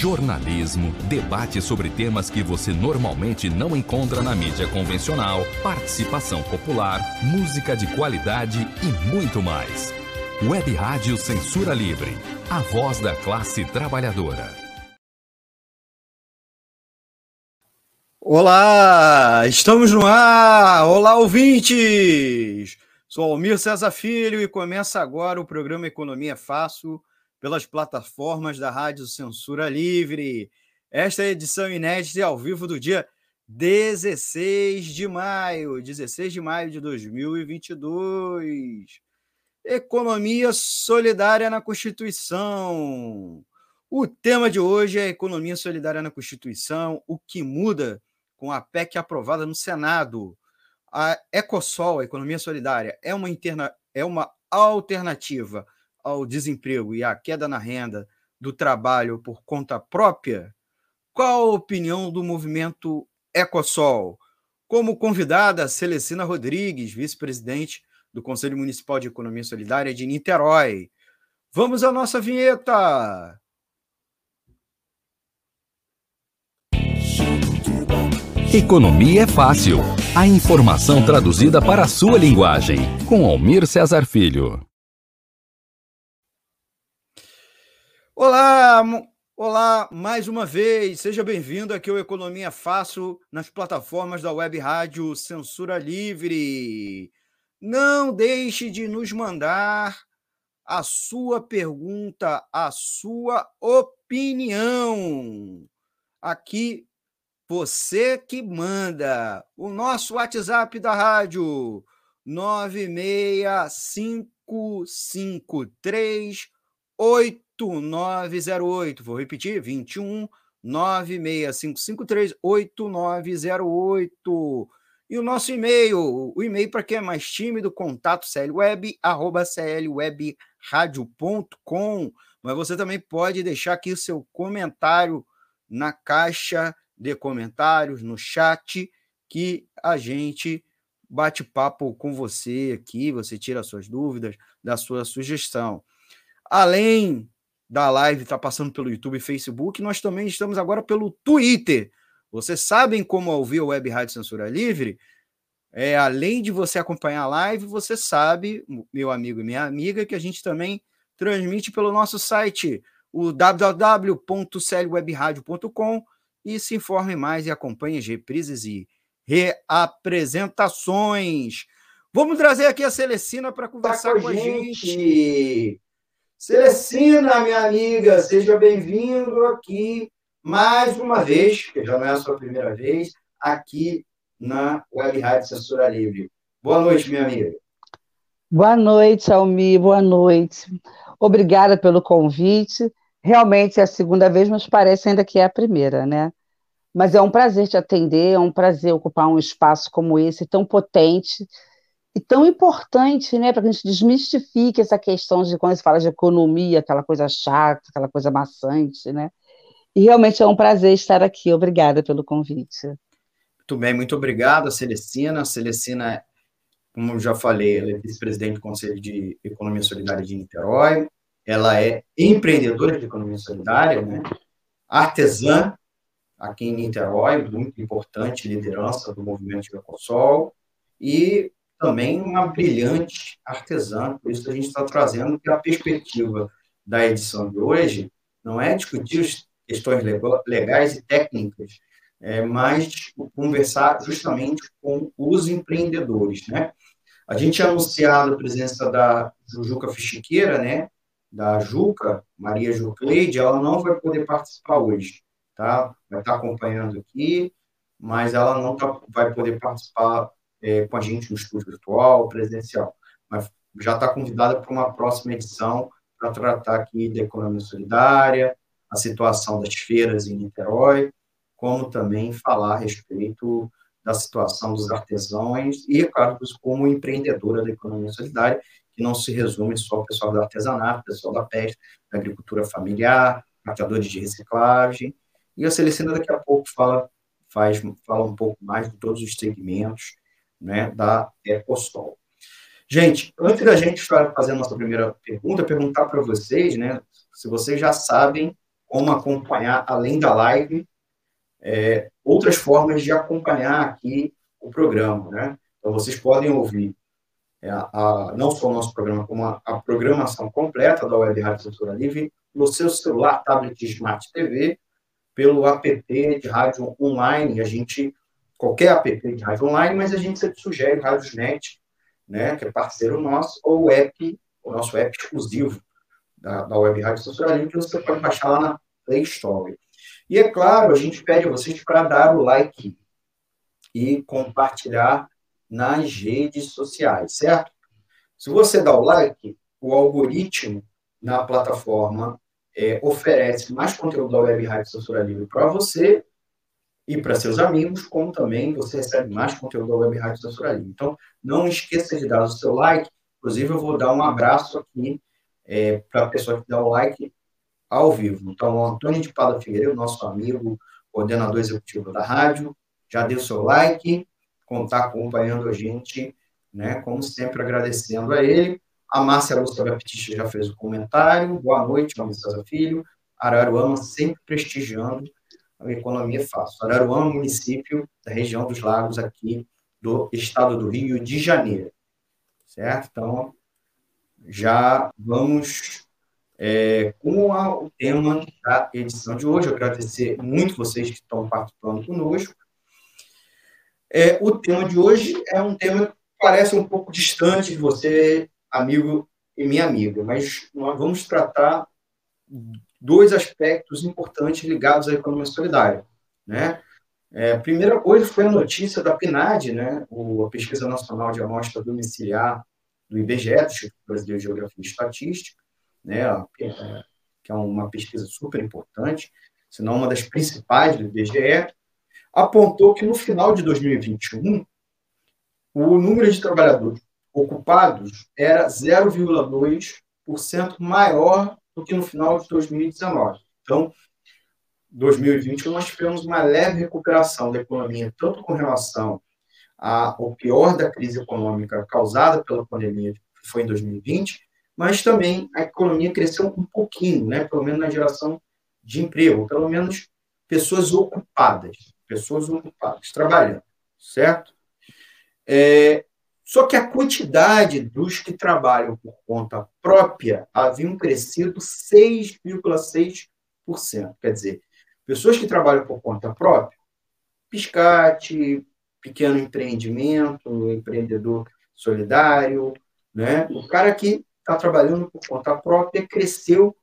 jornalismo, debate sobre temas que você normalmente não encontra na mídia convencional, participação popular, música de qualidade e muito mais. Web Rádio Censura Livre, a voz da classe trabalhadora. Olá, estamos no ar! Olá, ouvintes! Sou Almir César Filho e começa agora o programa Economia Fácil pelas plataformas da Rádio Censura Livre. Esta é a edição inédita ao vivo do dia 16 de maio, 16 de maio de 2022. Economia solidária na Constituição. O tema de hoje é economia solidária na Constituição, o que muda com a PEC aprovada no Senado. A Ecosol, a economia solidária, é uma, interna, é uma alternativa ao desemprego e à queda na renda do trabalho por conta própria? Qual a opinião do movimento Ecosol? Como convidada, Celestina Rodrigues, vice-presidente do Conselho Municipal de Economia Solidária de Niterói. Vamos à nossa vinheta! Economia é fácil. A informação traduzida para a sua linguagem. Com Almir Cesar Filho. Olá, olá, mais uma vez, seja bem-vindo aqui ao Economia Fácil nas plataformas da Web Rádio Censura Livre. Não deixe de nos mandar a sua pergunta, a sua opinião. Aqui, você que manda. O nosso WhatsApp da rádio, 96553 8908. Vou repetir: 21 96553 8908. E o nosso e-mail, o e-mail para quem é mais tímido, contato clweb, arroba clwebradio.com. Mas você também pode deixar aqui o seu comentário na caixa de comentários, no chat, que a gente bate papo com você aqui, você tira suas dúvidas, dá sua sugestão. Além da live estar tá passando pelo YouTube e Facebook, nós também estamos agora pelo Twitter. Vocês sabem como ouvir a Web Rádio Censura Livre? É, além de você acompanhar a live, você sabe, meu amigo e minha amiga, que a gente também transmite pelo nosso site, o www.clwebradio.com e se informe mais e acompanhe as reprises e reapresentações. Vamos trazer aqui a Celestina para conversar tá com, com, a gente. gente. Celestina, minha amiga, seja bem-vindo aqui mais uma vez, que já não é a sua primeira vez, aqui na Web Rádio Censura Livre. Boa noite, minha amiga. Boa noite, Almi, boa noite. Obrigada pelo convite. Realmente é a segunda vez, mas parece ainda que é a primeira, né? Mas é um prazer te atender, é um prazer ocupar um espaço como esse, tão potente, e tão importante, né, para que a gente desmistifique essa questão de quando se fala de economia, aquela coisa chata, aquela coisa maçante, né? E realmente é um prazer estar aqui. Obrigada pelo convite. Muito bem, muito obrigado, Celestina. Celestina, como eu já falei, ela é vice-presidente do Conselho de Economia Solidária de Niterói. Ela é empreendedora de economia solidária, né? artesã aqui em Niterói, muito importante liderança do movimento de Ecosol, e também uma brilhante artesã, por isso a gente está trazendo que a perspectiva da edição de hoje não é discutir as questões legais e técnicas, é, mas conversar justamente com os empreendedores, né? A gente anunciado a presença da Jujuca Fichiqueira, né? Da Juca, Maria Jucleide, ela não vai poder participar hoje, tá? Vai estar acompanhando aqui, mas ela não tá, vai poder participar é, com a gente no estúdio virtual, presencial, mas já está convidada para uma próxima edição para tratar aqui da economia solidária, a situação das feiras em Niterói, como também falar a respeito da situação dos artesãos e, claro, como empreendedora da economia solidária, que não se resume só ao pessoal do artesanato, pessoal da pesca, da agricultura familiar, matadores de reciclagem, e a Celestina daqui a pouco fala, faz, fala um pouco mais de todos os segmentos né, da Ecosol. Gente, antes da gente fazer a nossa primeira pergunta, perguntar para vocês, né, se vocês já sabem como acompanhar, além da live, é, outras formas de acompanhar aqui o programa, né? Então, vocês podem ouvir é, a, não só o nosso programa, como a, a, programação completa da Web Rádio Censura Livre no seu celular, tablet, smart TV, pelo app de rádio online. A gente, qualquer app de rádio online, mas a gente sempre sugere Rádiosnet, né, que é parceiro nosso, ou o app, o nosso app exclusivo da, da Web Rádio Censura Livre, que você pode baixar lá na Play Store. E é claro, a gente pede a vocês para dar o like e compartilhar nas redes sociais, certo? Se você dá o like, o algoritmo na plataforma é, oferece mais conteúdo da Web Rádio Censura Livre para você e para seus amigos, como também você recebe mais conteúdo da Web Rádio Censura Livre. Então, não esqueça de dar o seu like. Inclusive, eu vou dar um abraço aqui é, para a pessoa que dá o like ao vivo. Então, o Antônio de Pada Figueiredo, nosso amigo, coordenador executivo da rádio, já deu seu like, está acompanhando a gente, né? Como sempre, agradecendo a ele. A Márcia Lúcia Baptista já fez o comentário. Boa noite, César Filho. Araruama sempre prestigiando economia fácil. Araruama, município da região dos lagos aqui do estado do Rio de Janeiro. Certo? Então, já vamos é, com a, o tema da edição de hoje. Eu agradecer muito vocês que estão participando conosco. É, o tema de hoje é um tema que parece um pouco distante de você, amigo e minha amiga, mas nós vamos tratar dois aspectos importantes ligados à economia solidária, né? É, a primeira coisa foi a notícia da PNAD, né, o, a Pesquisa Nacional de Amostra Domiciliar do IBGE, do Instituto Brasileiro de Geografia e Estatística, né, que é uma pesquisa super importante, se não uma das principais do IBGE, apontou que no final de 2021, o número de trabalhadores ocupados era 0,2% maior do que no final de 2019. Então, 2021 nós tivemos uma leve recuperação da economia, tanto com relação ao pior da crise econômica causada pela pandemia, que foi em 2020, mas também a economia cresceu um pouquinho, né, pelo menos na geração de emprego, pelo menos pessoas ocupadas pessoas ocupadas, trabalhando, certo? É, só que a quantidade dos que trabalham por conta própria haviam crescido 6,6%. Quer dizer, pessoas que trabalham por conta própria, piscate, pequeno empreendimento, empreendedor solidário, né? O cara que está trabalhando por conta própria cresceu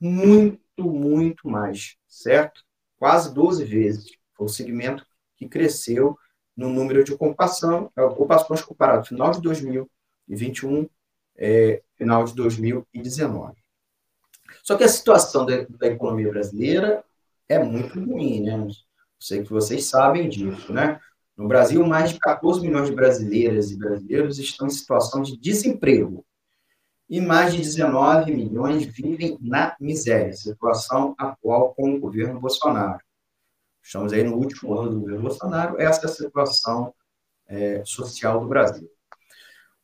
muito, muito mais, certo? Quase 12 vezes. Foi o segmento que cresceu no número de ocupação, é, ocupações comparado final de 2021, é, final de 2019. Só que a situação da, da, economia brasileira é muito ruim, né? Sei que vocês sabem disso, né? No Brasil, mais de 14 milhões de brasileiras e brasileiros estão em situação de desemprego. E mais de 19 milhões vivem na miséria, situação atual com o governo Bolsonaro. Estamos aí no último ano do governo Bolsonaro, essa é a situação é, social do Brasil.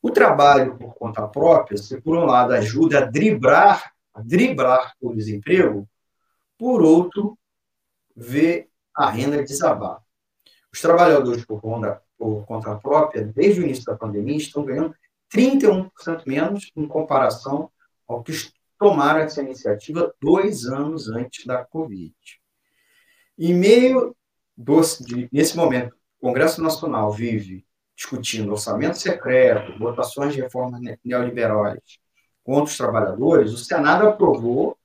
O trabalho por conta própria, se por um lado ajuda a driblar, a driblar o desemprego, por outro, vê a renda desabar. Os trabalhadores por conta, por conta própria, desde o início da pandemia, estão ganhando 31% menos em comparação ao que tomaram essa iniciativa dois anos antes da Covid. Em meio de, nesse momento, o Congresso Nacional vive discutindo orçamento secreto, votações de reformas neoliberais contra os trabalhadores, o Senado aprovou,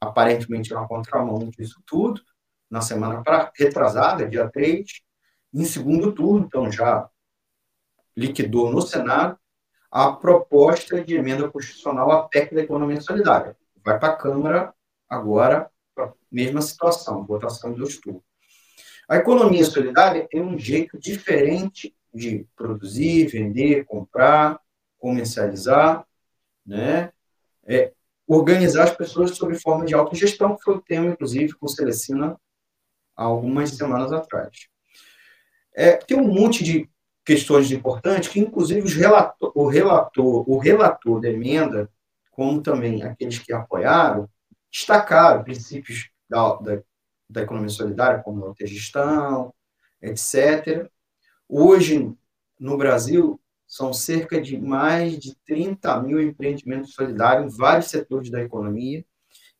aparentemente na contramão disso tudo, na semana retrasada, dia 3, em segundo turno, então já liquidou no Senado a proposta de emenda constitucional à PEC da economia solidária. Vai para a Câmara agora mesma situação, votação do estudo. A economia solidária tem um jeito diferente de produzir, vender, comprar, comercializar, né? É, organizar as pessoas sob forma de autogestão, que foi o tema, inclusive, com Celestina há algumas semanas atrás. É, tem um monte de questões importantes que, inclusive, relator, o relator, o relator da emenda, como também aqueles que apoiaram, destacaram princípios da, da, da economia solidária, como a gestão, etc. Hoje, no Brasil, são cerca de mais de 30 mil empreendimentos solidários em vários setores da economia,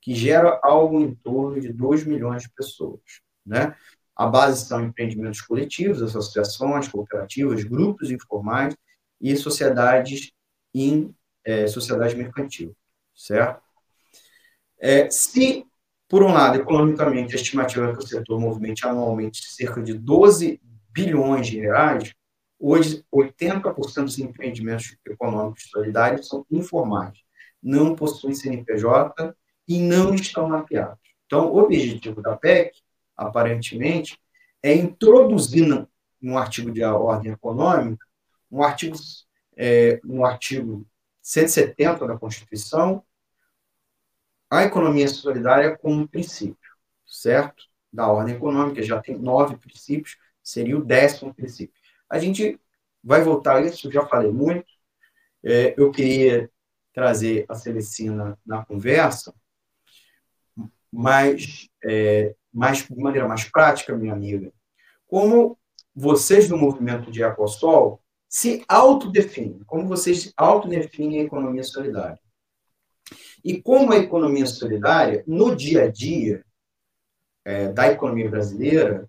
que gera algo em torno de 2 milhões de pessoas. Né? A base são empreendimentos coletivos, associações, cooperativas, grupos informais e sociedades em é, sociedade mercantil, certo? É, se, por um lado, economicamente, a estimativa é que o setor movimente anualmente cerca de 12 bilhões de reais, hoje 80% dos empreendimentos econômicos solidários são informais, não possuem CNPJ e não estão mapeados. Então, o objetivo da PEC, aparentemente, é introduzir no, no artigo de ordem econômica, um artigo, é, no artigo 170 da Constituição, a economia solidária como princípio, certo? Da ordem econômica, já tem nove princípios, seria o décimo princípio. A gente vai voltar a isso, já falei muito. É, eu queria trazer a Celestina na conversa, mas é, mais, de maneira mais prática, minha amiga. Como vocês do movimento de Ecosol se autodefinem, como vocês autodefinem a economia solidária. E como a economia solidária, no dia a dia é, da economia brasileira,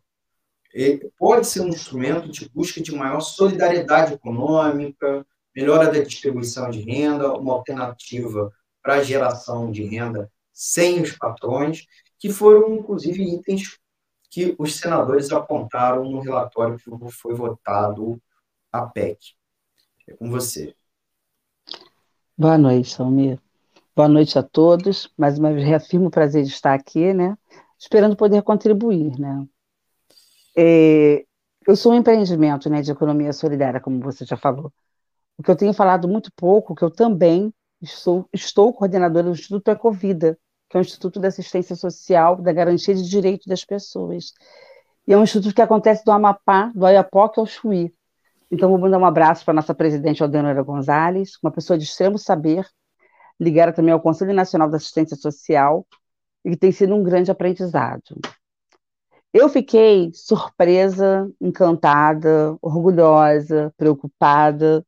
pode ser um instrumento de busca de maior solidariedade econômica, melhora da distribuição de renda, uma alternativa para a geração de renda sem os patrões, que foram, inclusive, itens que os senadores apontaram no relatório que foi votado a PEC. É com você. Boa noite, Salmir. Boa noite a todos. Mais uma vez, reafirmo o prazer de estar aqui, né? Esperando poder contribuir, né? É, eu sou um empreendimento né, de economia solidária, como você já falou. O que eu tenho falado muito pouco, que eu também estou, estou coordenadora do Instituto Ecovida, que é o Instituto de Assistência Social da Garantia de Direitos das Pessoas. E é um instituto que acontece do Amapá, do Ayapoca ao Chuí. Então, vou mandar um abraço para a nossa presidente Aldenora Gonzalez, uma pessoa de extremo saber, ligada também ao Conselho Nacional da Assistência Social, e que tem sido um grande aprendizado. Eu fiquei surpresa, encantada, orgulhosa, preocupada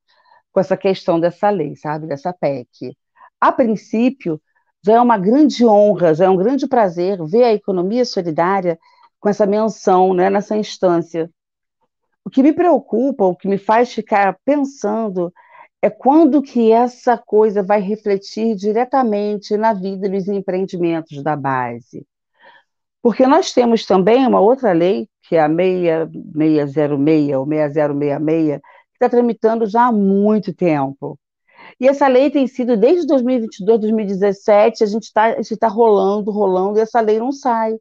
com essa questão dessa lei, sabe, dessa PEC. A princípio, já é uma grande honra, já é um grande prazer ver a economia solidária com essa menção né, nessa instância o que me preocupa, o que me faz ficar pensando é quando que essa coisa vai refletir diretamente na vida dos empreendimentos da base. Porque nós temos também uma outra lei, que é a 6606 ou 6066, que está tramitando já há muito tempo. E essa lei tem sido, desde 2022, 2017, a gente está tá rolando, rolando, e essa lei não sai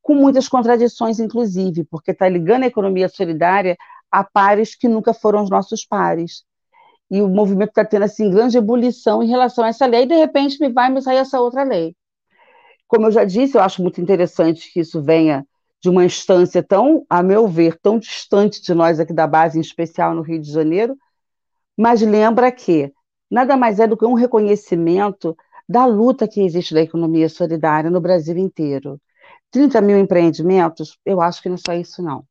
com muitas contradições, inclusive, porque está ligando a economia solidária a pares que nunca foram os nossos pares. E o movimento está tendo assim grande ebulição em relação a essa lei, e de repente me vai me sair essa outra lei. Como eu já disse, eu acho muito interessante que isso venha de uma instância tão, a meu ver, tão distante de nós aqui da base, em especial no Rio de Janeiro, mas lembra que nada mais é do que um reconhecimento da luta que existe da economia solidária no Brasil inteiro. 30 mil empreendimentos, eu acho que não é só isso, não.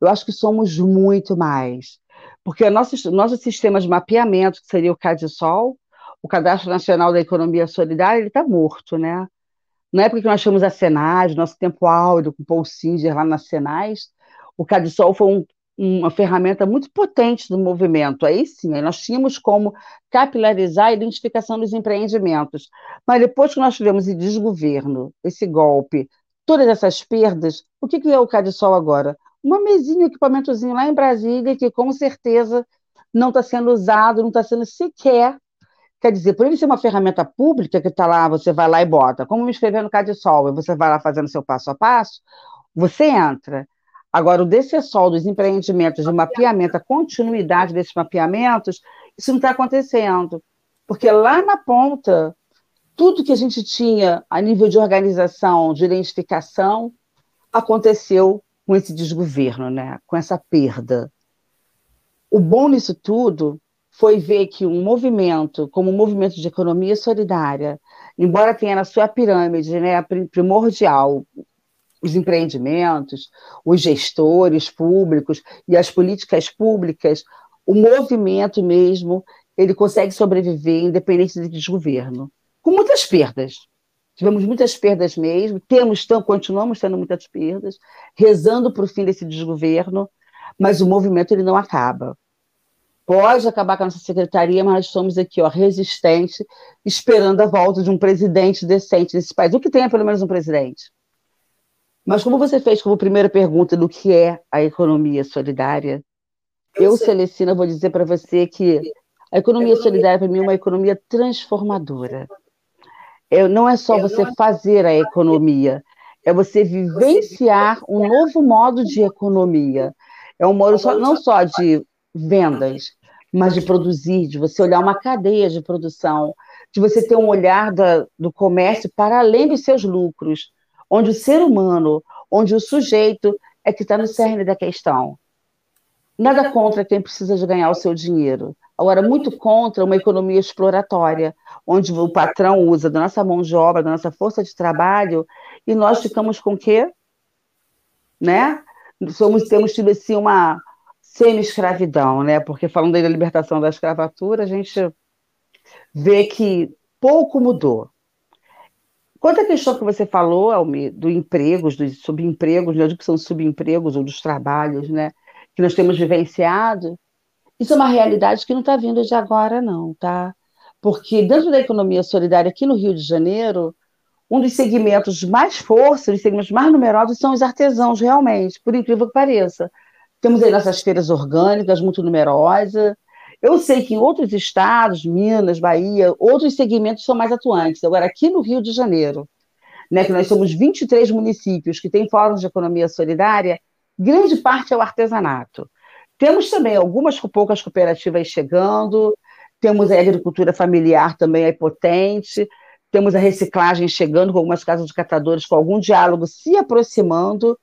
Eu acho que somos muito mais. Porque o nosso, sistema de mapeamento, que seria o CADSOL, o Cadastro Nacional da Economia Solidária, ele está morto, né? Na época que nós tínhamos a Senais, nosso tempo áureo, com o Paul Singer lá na Senais, o CADSOL foi um, uma ferramenta muito potente do movimento. Aí sim, aí nós tínhamos como capilarizar a identificação dos empreendimentos. Mas depois que nós tivemos esse desgoverno, esse golpe, todas essas perdas, o que, que é o Cadisol agora? Uma mesinha, um equipamentozinho lá em Brasília, que com certeza não está sendo usado, não está sendo sequer. Quer dizer, por ele ser uma ferramenta pública que está lá, você vai lá e bota, como me inscrever no Cadisol, e você vai lá fazendo seu passo a passo, você entra. Agora, o DCSOL dos empreendimentos, de mapeamento, a continuidade desses mapeamentos, isso não está acontecendo. Porque lá na ponta, tudo que a gente tinha a nível de organização, de identificação, aconteceu com esse desgoverno, né? com essa perda. O bom nisso tudo foi ver que um movimento, como o um movimento de economia solidária, embora tenha na sua pirâmide né, primordial os empreendimentos, os gestores públicos e as políticas públicas, o movimento mesmo, ele consegue sobreviver independente de desgoverno, com muitas perdas. Tivemos muitas perdas mesmo, temos, tão, continuamos tendo muitas perdas, rezando para o fim desse desgoverno, mas o movimento ele não acaba. Pode acabar com a nossa secretaria, mas nós somos aqui, ó, resistente, esperando a volta de um presidente decente nesse país. O que tem é pelo menos um presidente. Mas como você fez como primeira pergunta do que é a economia solidária, eu, Celestina, vou dizer para você que a economia solidária, para mim, é uma economia transformadora. É, não é só você fazer a economia, é você vivenciar um novo modo de economia. É um modo só, não só de vendas, mas de produzir, de você olhar uma cadeia de produção, de você ter um olhar da, do comércio para além dos seus lucros onde o ser humano, onde o sujeito é que está no cerne da questão. Nada contra quem precisa de ganhar o seu dinheiro. Agora, muito contra uma economia exploratória, onde o patrão usa da nossa mão de obra, da nossa força de trabalho, e nós ficamos com o quê? Né? Somos, temos tido assim uma semi-escravidão, né? Porque falando da libertação da escravatura, a gente vê que pouco mudou. Quanto à questão que você falou, Almi, do empregos, dos subempregos, né? eu digo que são subempregos ou dos trabalhos, né? Que nós temos vivenciado, isso é uma realidade que não está vindo de agora, não, tá? Porque dentro da economia solidária aqui no Rio de Janeiro, um dos segmentos mais força, os segmentos mais numerosos são os artesãos, realmente, por incrível que pareça. Temos aí nossas feiras orgânicas muito numerosas, eu sei que em outros estados, Minas, Bahia, outros segmentos são mais atuantes. Agora, aqui no Rio de Janeiro, né, que nós somos 23 municípios que têm fóruns de economia solidária, grande parte é o artesanato. Temos também algumas poucas cooperativas chegando, temos a agricultura familiar também é potente, temos a reciclagem chegando com algumas casas de catadores com algum diálogo se aproximando,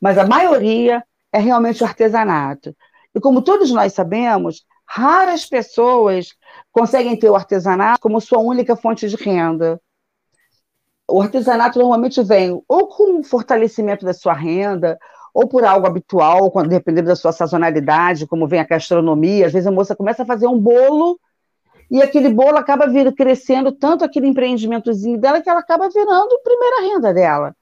mas a maioria é realmente o artesanato. E como todos nós sabemos, Raras pessoas conseguem ter o artesanato como sua única fonte de renda. O artesanato normalmente vem ou com o fortalecimento da sua renda, ou por algo habitual, quando, dependendo da sua sazonalidade, como vem a gastronomia. Às vezes a moça começa a fazer um bolo e aquele bolo acaba vir, crescendo tanto aquele empreendimentozinho dela que ela acaba virando primeira renda dela.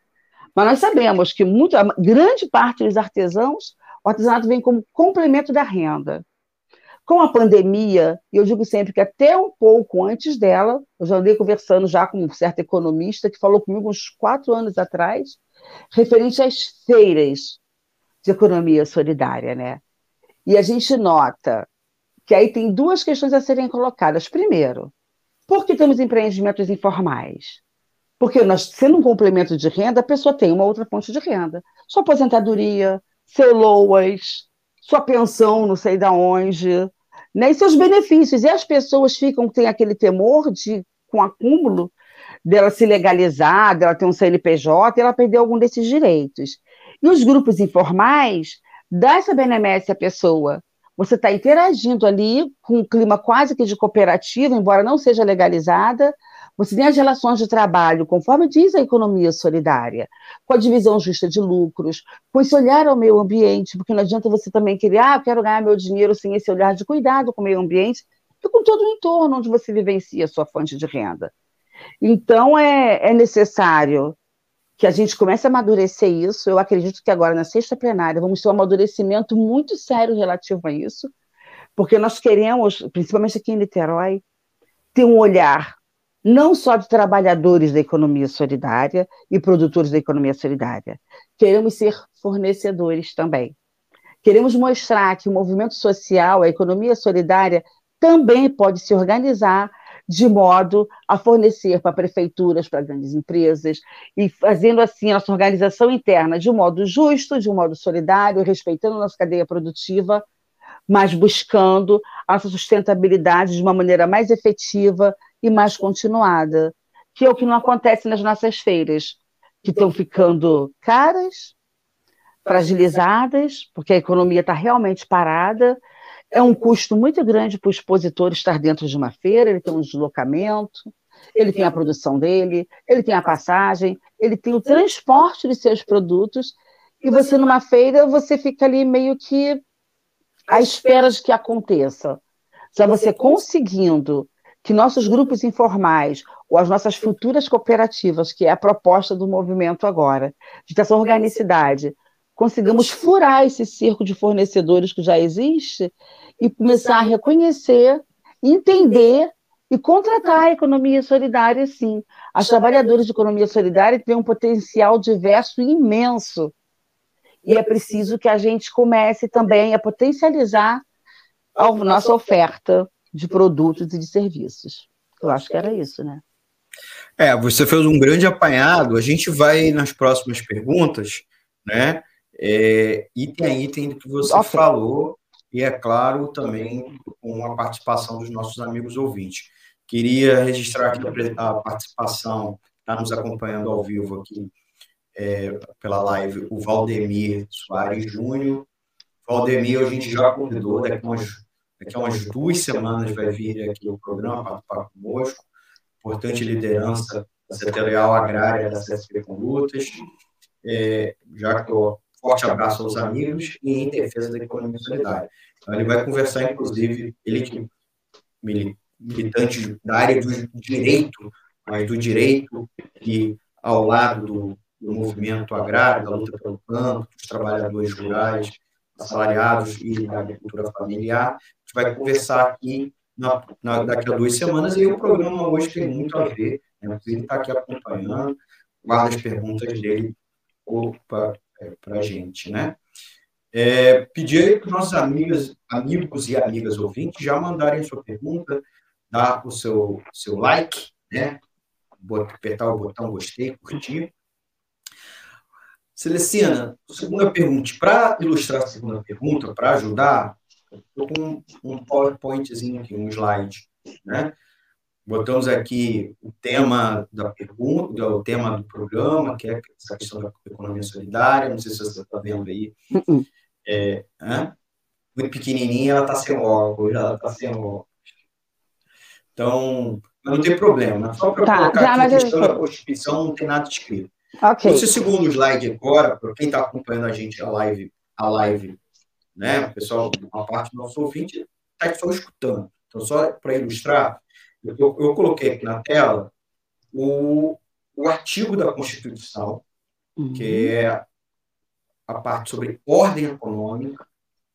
Mas nós sabemos que muito, grande parte dos artesãos, o artesanato vem como complemento da renda. Com a pandemia, e eu digo sempre que até um pouco antes dela, eu já andei conversando já com um certo economista que falou comigo uns quatro anos atrás, referente às feiras de economia solidária, né? E a gente nota que aí tem duas questões a serem colocadas. Primeiro, por que temos empreendimentos informais? Porque nós, sendo um complemento de renda, a pessoa tem uma outra fonte de renda. Sua aposentadoria, seu LOAS, sua pensão, não sei da onde, né, e seus benefícios. E as pessoas ficam, têm aquele temor de, com acúmulo, dela se legalizar, dela ter um CNPJ, e ela perder algum desses direitos. E os grupos informais dá essa benemércia à pessoa. Você está interagindo ali com um clima quase que de cooperativa, embora não seja legalizada, você tem as relações de trabalho, conforme diz a economia solidária, com a divisão justa de lucros, com esse olhar ao meio ambiente, porque não adianta você também querer, ah, eu quero ganhar meu dinheiro sem esse olhar de cuidado com o meio ambiente e com todo o entorno onde você vivencia a sua fonte de renda. Então, é, é necessário que a gente comece a amadurecer isso. Eu acredito que agora, na sexta plenária, vamos ter um amadurecimento muito sério relativo a isso, porque nós queremos, principalmente aqui em Niterói, ter um olhar não só de trabalhadores da economia solidária e produtores da economia solidária. Queremos ser fornecedores também. Queremos mostrar que o movimento social, a economia solidária, também pode se organizar de modo a fornecer para prefeituras, para grandes empresas, e fazendo assim a nossa organização interna de um modo justo, de um modo solidário, respeitando a nossa cadeia produtiva, mas buscando a nossa sustentabilidade de uma maneira mais efetiva, e mais continuada, que é o que não acontece nas nossas feiras, que estão ficando caras, fragilizadas, porque a economia está realmente parada. É um custo muito grande para o expositor estar dentro de uma feira, ele tem um deslocamento, ele tem a produção dele, ele tem a passagem, ele tem o transporte de seus produtos, e você numa feira, você fica ali meio que à espera de que aconteça. Já você conseguindo que nossos grupos informais ou as nossas futuras cooperativas, que é a proposta do movimento agora, de ter essa organicidade, consigamos furar esse circo de fornecedores que já existe e começar a reconhecer, entender e contratar a economia solidária, sim. As trabalhadoras de economia solidária têm um potencial diverso e imenso. E é preciso que a gente comece também a potencializar a nossa oferta de produtos e de serviços. Eu acho que era isso, né? É, você fez um grande apanhado. A gente vai nas próximas perguntas, né? É, item a item do que você okay. falou, e é claro também com a participação dos nossos amigos ouvintes. Queria registrar aqui a participação, está nos acompanhando ao vivo aqui é, pela live, o Valdemir Soares Júnior. Valdemir, a gente já convidou, daqui a umas, daqui a umas duas semanas vai vir aqui o programa participar conosco. Importante liderança setorial agrária da CSP com lutas. É, já que eu forte abraço aos amigos e em defesa da economia solidária. Então, ele vai conversar, inclusive, ele que militante da área do direito, mas do direito que, ao lado do, do movimento agrário, da luta pelo campo, dos trabalhadores rurais, assalariados e da agricultura familiar, a gente vai conversar aqui na, na, daqui a duas semanas, e o programa hoje tem muito a ver, né? ele está aqui acompanhando, guarda as perguntas dele para a gente, né? É, pedir para os nossos amigos, amigos e amigas ouvintes já mandarem sua pergunta, dar o seu, seu like, né? apertar o botão gostei, curtir. Celestina, segunda pergunta. Para ilustrar a segunda pergunta, para ajudar, estou com um PowerPointzinho aqui, um slide, né? Botamos aqui o tema da pergunta, o tema do programa, que é essa questão da economia solidária. Não sei se você está vendo aí. Uh-uh. É, muito pequenininha, ela está sem óculos, ela está sem óculos. Então, não tem problema. Só para tá, colocar aqui a questão eu... da Constituição, não tem nada escrito. Okay. Esse segundo slide agora, para quem está acompanhando a gente, a live, a live, né, o pessoal, uma parte do nosso ouvinte está só escutando. Então, só para ilustrar, eu, eu, coloquei aqui na tela o, o artigo da Constituição, uhum. que é a parte sobre ordem econômica,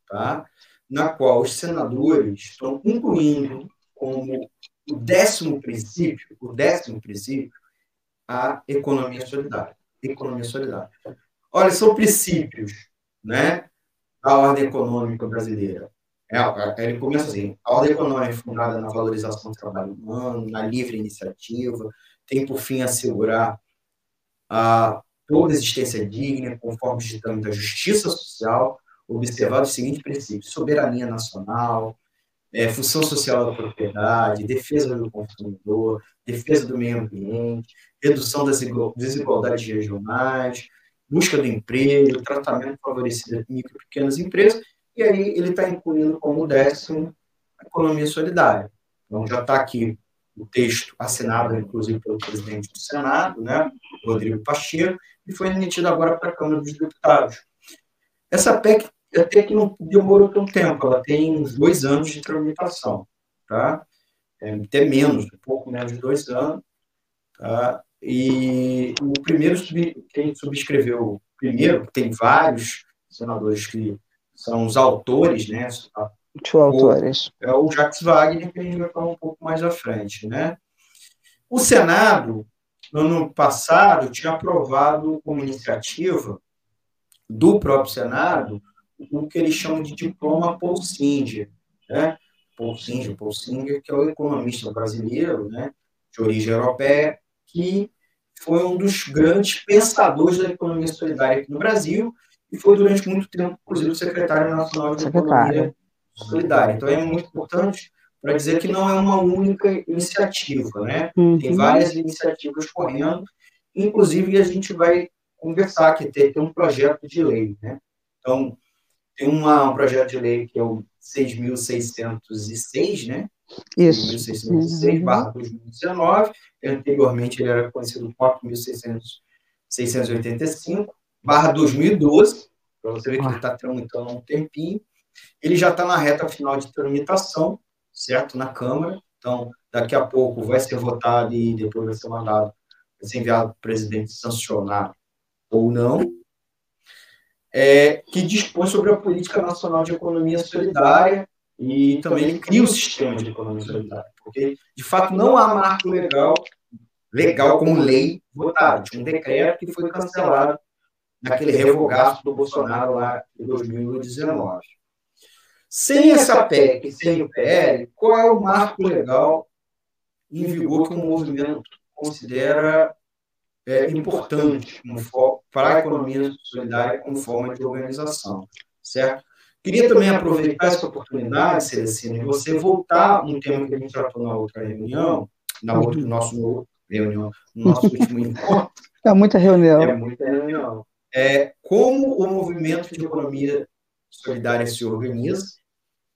tá? na qual os senadores estão incluindo como o décimo princípio, o décimo princípio, a economia solidária. Economia solidária. Olha, são princípios, né, da ordem econômica brasileira. É, ele começa assim: a ordem econômica é fundada na valorização do trabalho humano, na livre iniciativa, tem por fim assegurar a toda existência digna, conforme os ditames da justiça social, observado os seguintes princípios: soberania nacional, é, função social da propriedade, defesa do consumidor, defesa do meio ambiente, redução das desigualdades regionais, busca do emprego, tratamento favorecido de micro e pequenas empresas, e aí ele está incluindo como décimo a economia solidária. Então já está aqui o texto assinado, inclusive, pelo presidente do Senado, né, Rodrigo Pacheco, e foi emitido agora para a Câmara dos Deputados. Essa PEC até que não demorou tanto tempo, ela tem uns dois anos de tramitação, tá? É, até menos, um pouco menos de dois anos, tá? E o primeiro, quem subscreveu primeiro, tem vários senadores que são os autores, né? Two autores. É o Jacques Wagner, que a gente vai falar um pouco mais à frente, né? O Senado, no ano passado, tinha aprovado uma iniciativa do próprio Senado o que eles chamam de diploma Paul Singer, né? Paul Singer, Paul Singer, que é o economista brasileiro, né, de origem europeia, que foi um dos grandes pensadores da economia solidária aqui no Brasil e foi durante muito tempo, inclusive, o secretário nacional de secretário. economia solidária. Então é muito importante para dizer que não é uma única iniciativa, né? Uhum. Tem várias iniciativas correndo, inclusive a gente vai conversar que tem, tem um projeto de lei, né? Então, tem uma, um projeto de lei que é o 6.606, né? Isso. 1616 barra 2019. Anteriormente ele era conhecido como 4685 barra 2012. Para você ver que ele está tramitando há um tempinho. Ele já está na reta final de tramitação, certo? Na Câmara. Então, daqui a pouco vai ser votado e depois vai ser mandado, vai ser enviado para o presidente sancionar ou não é, que dispõe sobre a Política Nacional de Economia Solidária e também cria o sistema de economia solidária, porque, de fato, não há marco legal, legal como lei votada. Tinha um decreto que foi cancelado naquele revogaço do Bolsonaro lá em 2019. Sem essa PEC, sem o PL, qual é o marco legal em vigor que o movimento considera é, importante para a economia solidária como forma de organização, certo? Queria também aproveitar essa oportunidade, Celestina, de você voltar um tema que a gente tratou na outra reunião, na outra, no nosso reunião, no nosso último encontro. É muita reunião. É muita reunião. É como o movimento de economia solidária se organiza,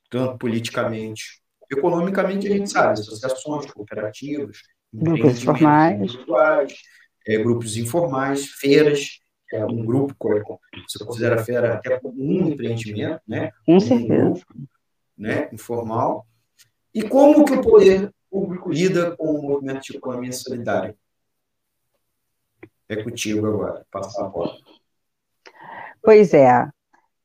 tanto politicamente, economicamente, a gente sabe, associações, cooperativas, grupos formais, é, grupos informais, feiras, é um grupo, você considera a feira até um empreendimento, né? Com um certeza. Grupo, né? Informal. E como que o poder público lida com o movimento de economia solidária? É contigo agora, passar a bola. Pois é.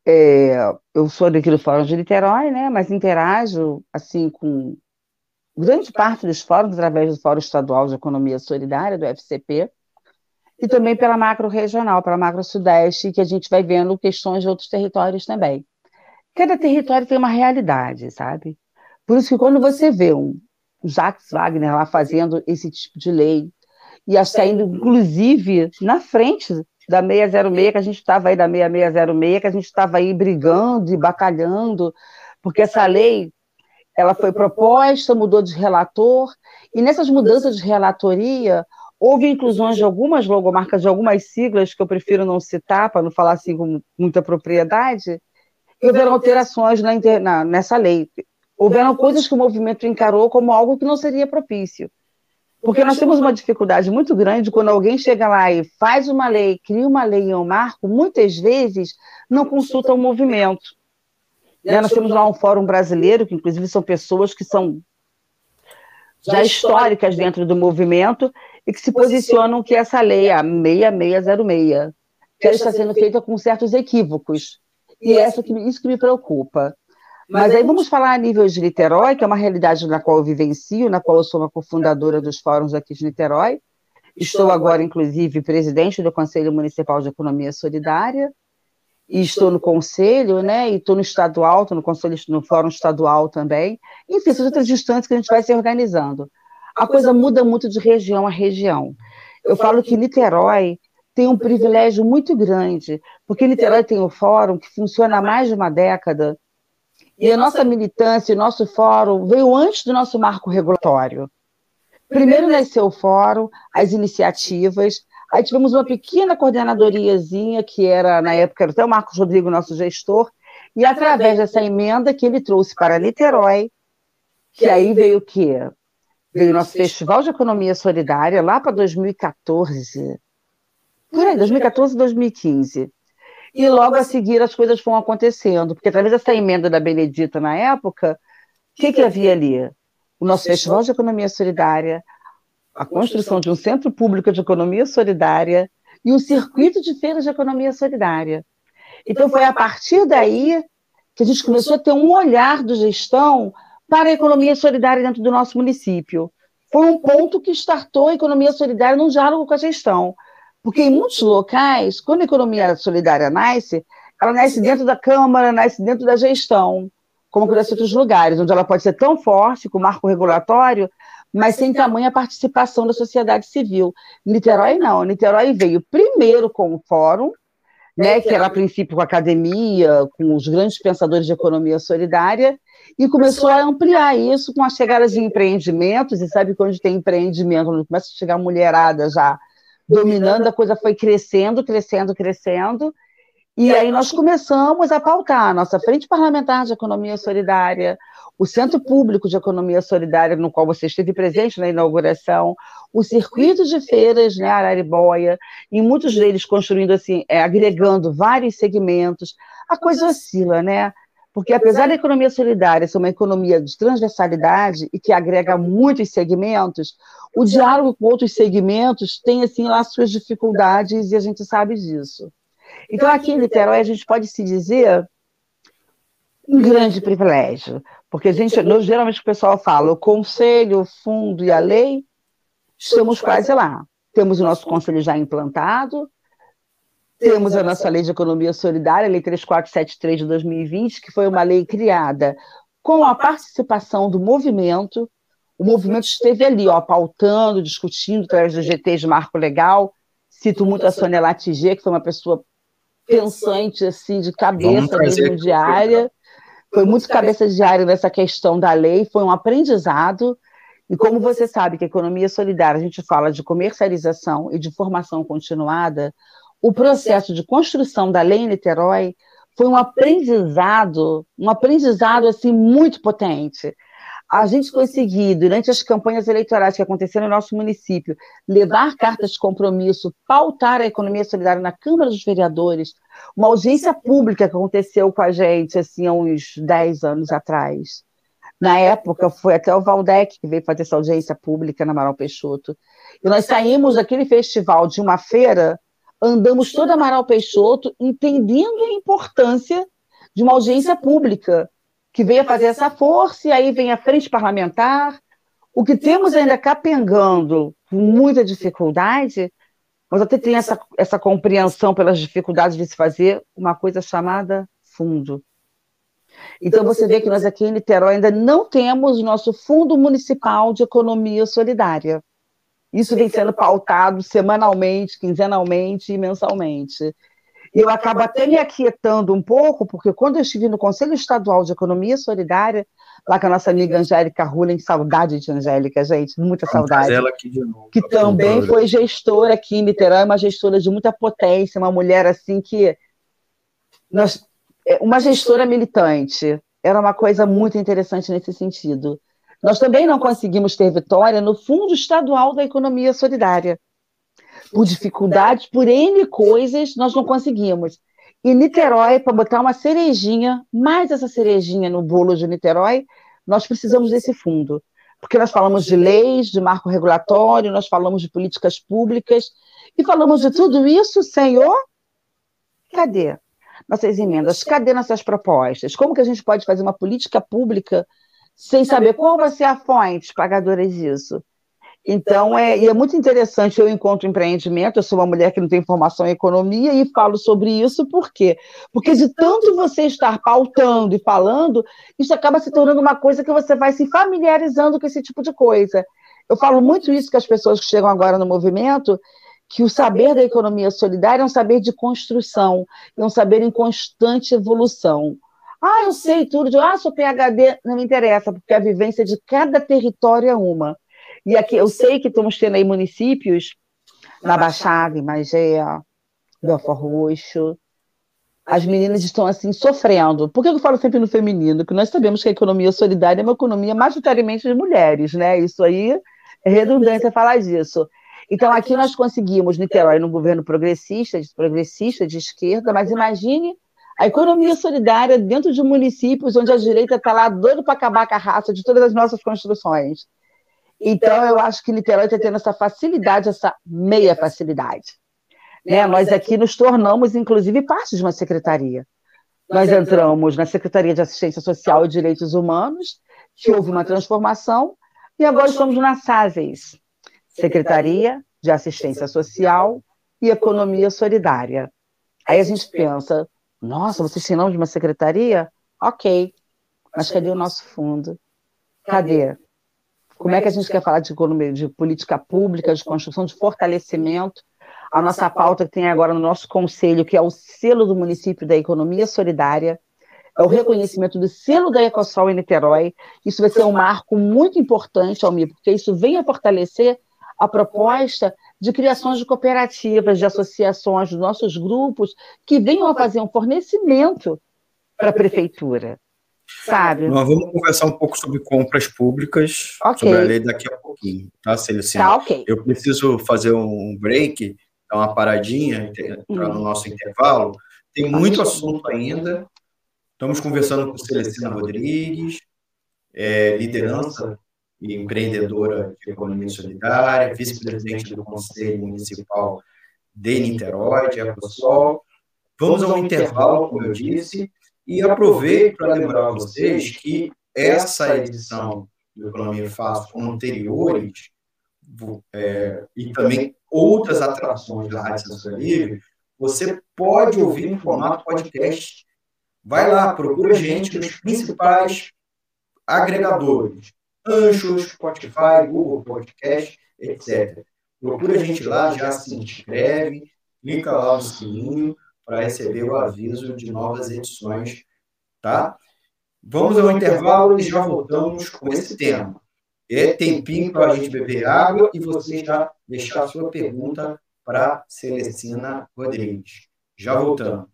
é. eu sou daqui do Fórum de Niterói, né? Mas interajo assim com grande parte dos fóruns através do Fórum Estadual de Economia Solidária, do FCP, e também pela macro regional, pela macro sudeste, que a gente vai vendo questões de outros territórios também. Cada território tem uma realidade, sabe? Por isso que quando você vê um Jacques Wagner lá fazendo esse tipo de lei, e saindo, inclusive, na frente da 606, que a gente estava aí da 6606, que a gente estava aí brigando e bacalhando, porque essa lei ela foi proposta, mudou de relator, e nessas mudanças de relatoria, Houve inclusões de algumas logomarcas, de algumas siglas, que eu prefiro não citar, para não falar assim com muita propriedade, e houveram alterações na, na, nessa lei. Houveram coisas que o movimento encarou como algo que não seria propício. Porque nós temos uma dificuldade muito grande quando alguém chega lá e faz uma lei, cria uma lei em um marco, muitas vezes não consulta o movimento. Né? Nós temos lá um fórum brasileiro, que inclusive são pessoas que são já históricas dentro do movimento, e que se posicionam que essa lei, a 6606, que ela está sendo feita com certos equívocos. E essa que, isso que me preocupa. Mas aí vamos falar a nível de Niterói, que é uma realidade na qual eu vivencio, na qual eu sou uma cofundadora dos fóruns aqui de Niterói. Estou agora, inclusive, presidente do Conselho Municipal de Economia Solidária, e estou no conselho, né? E estou no estadual, estou no conselho, no fórum estadual também. Enfim, são outras instâncias que a gente vai se organizando a coisa muda muito de região a região. Eu falo que Niterói tem um privilégio muito grande, porque Niterói tem o fórum que funciona há mais de uma década, e a nossa militância, o nosso fórum, veio antes do nosso marco regulatório. Primeiro nasceu o fórum, as iniciativas, aí tivemos uma pequena coordenadoriazinha, que era, na época, era até o Marcos Rodrigo, nosso gestor, e através dessa emenda que ele trouxe para Niterói, que aí veio o quê? veio o nosso Festival de Economia Solidária lá para 2014. Por aí, 2014 2015. E logo a seguir as coisas foram acontecendo, porque através dessa emenda da Benedita na época, o que, que havia ali? O nosso Festival de Economia Solidária, a construção de um centro público de economia solidária e um circuito de feiras de economia solidária. Então foi a partir daí que a gente começou a ter um olhar do gestão para a economia solidária dentro do nosso município. Foi um ponto que startou a economia solidária num diálogo com a gestão. Porque em muitos locais, quando a economia solidária nasce, ela nasce dentro da Câmara, nasce dentro da gestão, como acontece em outros lugares, onde ela pode ser tão forte com marco regulatório, mas sem tamanha participação da sociedade civil. Niterói não, Niterói veio primeiro com o fórum, né, que era a princípio com a academia, com os grandes pensadores de economia solidária, e começou a ampliar isso com a chegada de empreendimentos, e sabe quando tem empreendimento, quando começa a chegar mulherada já dominando, a coisa foi crescendo, crescendo, crescendo, E aí nós começamos a pautar a nossa Frente Parlamentar de Economia Solidária, o Centro Público de Economia Solidária, no qual você esteve presente na inauguração, o circuito de feiras, né, Araribóia, e muitos deles construindo assim, é, agregando vários segmentos. A coisa oscila, né? Porque apesar da economia solidária ser uma economia de transversalidade e que agrega muitos segmentos, o diálogo com outros segmentos tem assim lá suas dificuldades e a gente sabe disso. Então aqui em Niterói a gente pode se dizer um grande privilégio, porque a gente, geralmente o pessoal fala, o conselho, o fundo e a lei, estamos quase lá. Temos o nosso conselho já implantado, temos a nossa lei de economia solidária, a lei 3473 de 2020, que foi uma lei criada com a participação do movimento. O movimento esteve ali, ó, pautando, discutindo através do GT de marco legal. Cito muito a Sônia Latiger, que foi uma pessoa pensante, assim, de cabeça mesmo diária. Foi muito cabeça diária nessa questão da lei, foi um aprendizado. E como você sabe que a economia solidária, a gente fala de comercialização e de formação continuada, o processo de construção da lei em Niterói foi um aprendizado, um aprendizado assim muito potente. A gente conseguir, durante as campanhas eleitorais que aconteceram no nosso município, levar cartas de compromisso, pautar a economia solidária na Câmara dos Vereadores, uma audiência pública que aconteceu com a gente assim, há uns 10 anos atrás. Na época, foi até o Valdec que veio fazer essa audiência pública na Amaral Peixoto. E nós saímos daquele festival de uma feira andamos todo Amaral Peixoto entendendo a importância de uma audiência pública que venha fazer essa força, e aí vem a frente parlamentar. O que temos ainda capengando com muita dificuldade, mas até tem essa, essa compreensão pelas dificuldades de se fazer uma coisa chamada fundo. Então você vê que nós aqui em Niterói ainda não temos o nosso Fundo Municipal de Economia Solidária. Isso vem sendo pautado semanalmente, quinzenalmente e mensalmente. Eu acabo até me aquietando um pouco, porque quando eu estive no Conselho Estadual de Economia Solidária, lá com a nossa amiga Angélica Rulen, saudade de Angélica, gente, muita saudade. Ela aqui de novo, que também foi gestora aqui em Niterói, uma gestora de muita potência, uma mulher assim que. Nós, é, uma gestora militante. Era uma coisa muito interessante nesse sentido. Nós também não conseguimos ter vitória no Fundo Estadual da Economia Solidária. Por dificuldades, por N coisas, nós não conseguimos. E Niterói, para botar uma cerejinha, mais essa cerejinha no bolo de Niterói, nós precisamos desse fundo. Porque nós falamos de leis, de marco regulatório, nós falamos de políticas públicas, e falamos de tudo isso, Senhor, cadê nossas emendas? Cadê nossas propostas? Como que a gente pode fazer uma política pública sem saber qual vai ser a fonte pagadora disso. Então, é, e é muito interessante, eu encontro empreendimento, eu sou uma mulher que não tem formação em economia e falo sobre isso, por quê? Porque de tanto você estar pautando e falando, isso acaba se tornando uma coisa que você vai se familiarizando com esse tipo de coisa. Eu falo muito isso com as pessoas que chegam agora no movimento, que o saber da economia solidária é um saber de construção, é um saber em constante evolução. Ah, eu sei tudo. Ah, sou PHD. Não me interessa, porque a vivência de cada território é uma. E aqui eu sei que estamos tendo aí municípios na Baixada, em Magé, Belfort Roxo. As meninas estão assim sofrendo. Por que eu falo sempre no feminino? Porque nós sabemos que a economia solidária é uma economia majoritariamente de mulheres, né? Isso aí é redundância falar disso. Então, aqui nós conseguimos, Niterói, no governo progressista, progressista de esquerda, mas imagine a economia solidária dentro de municípios onde a direita está lá doido para acabar com a raça de todas as nossas construções. Então, eu acho que Niterói está tendo essa facilidade, essa meia facilidade. Né? Nós aqui nos tornamos, inclusive, parte de uma secretaria. Nós entramos na Secretaria de Assistência Social e Direitos Humanos, que houve uma transformação, e agora estamos na SASES, Secretaria de Assistência Social e Economia Solidária. Aí a gente pensa, nossa, vocês têm nome de uma secretaria? Ok. Mas cadê o nosso fundo? Cadê? Como é que a gente quer falar de economia, de política pública, de construção, de fortalecimento? A nossa pauta que tem agora no nosso conselho, que é o selo do município da economia solidária, é o reconhecimento do selo da Ecosol em Niterói. Isso vai ser um marco muito importante, Almir, porque isso vem a fortalecer a proposta de criações de cooperativas, de associações, dos nossos grupos, que venham a fazer um fornecimento para a prefeitura. Sabe? Nós vamos conversar um pouco sobre compras públicas, okay. sobre a lei daqui a pouquinho, tá, Celestina? Tá, ok. Eu preciso fazer um break, dar uma paradinha, entrar no nosso intervalo. Tem muito assunto ainda. Estamos conversando com Celestina Rodrigues, é, liderança e empreendedora de economia solidária, vice-presidente do Conselho Municipal de Niterói, de Ecosol. Vamos ao intervalo, como eu disse, e aproveito para lembrar a vocês que essa edição do Economia Fácil, anteriores, é, e também outras atrações da Rádio Censura Livre, você pode ouvir em formato podcast. Vai lá, procura a gente nos principais agregadores. Anchos, Spotify, Google Podcast, etc. Procura a gente lá, já se inscreve, clica lá no sininho para receber o aviso de novas edições, tá? Vamos ao intervalo e já voltamos com esse tema. É tempinho para a gente beber água e você já deixar a sua pergunta para Celestina Rodrigues. Já voltamos.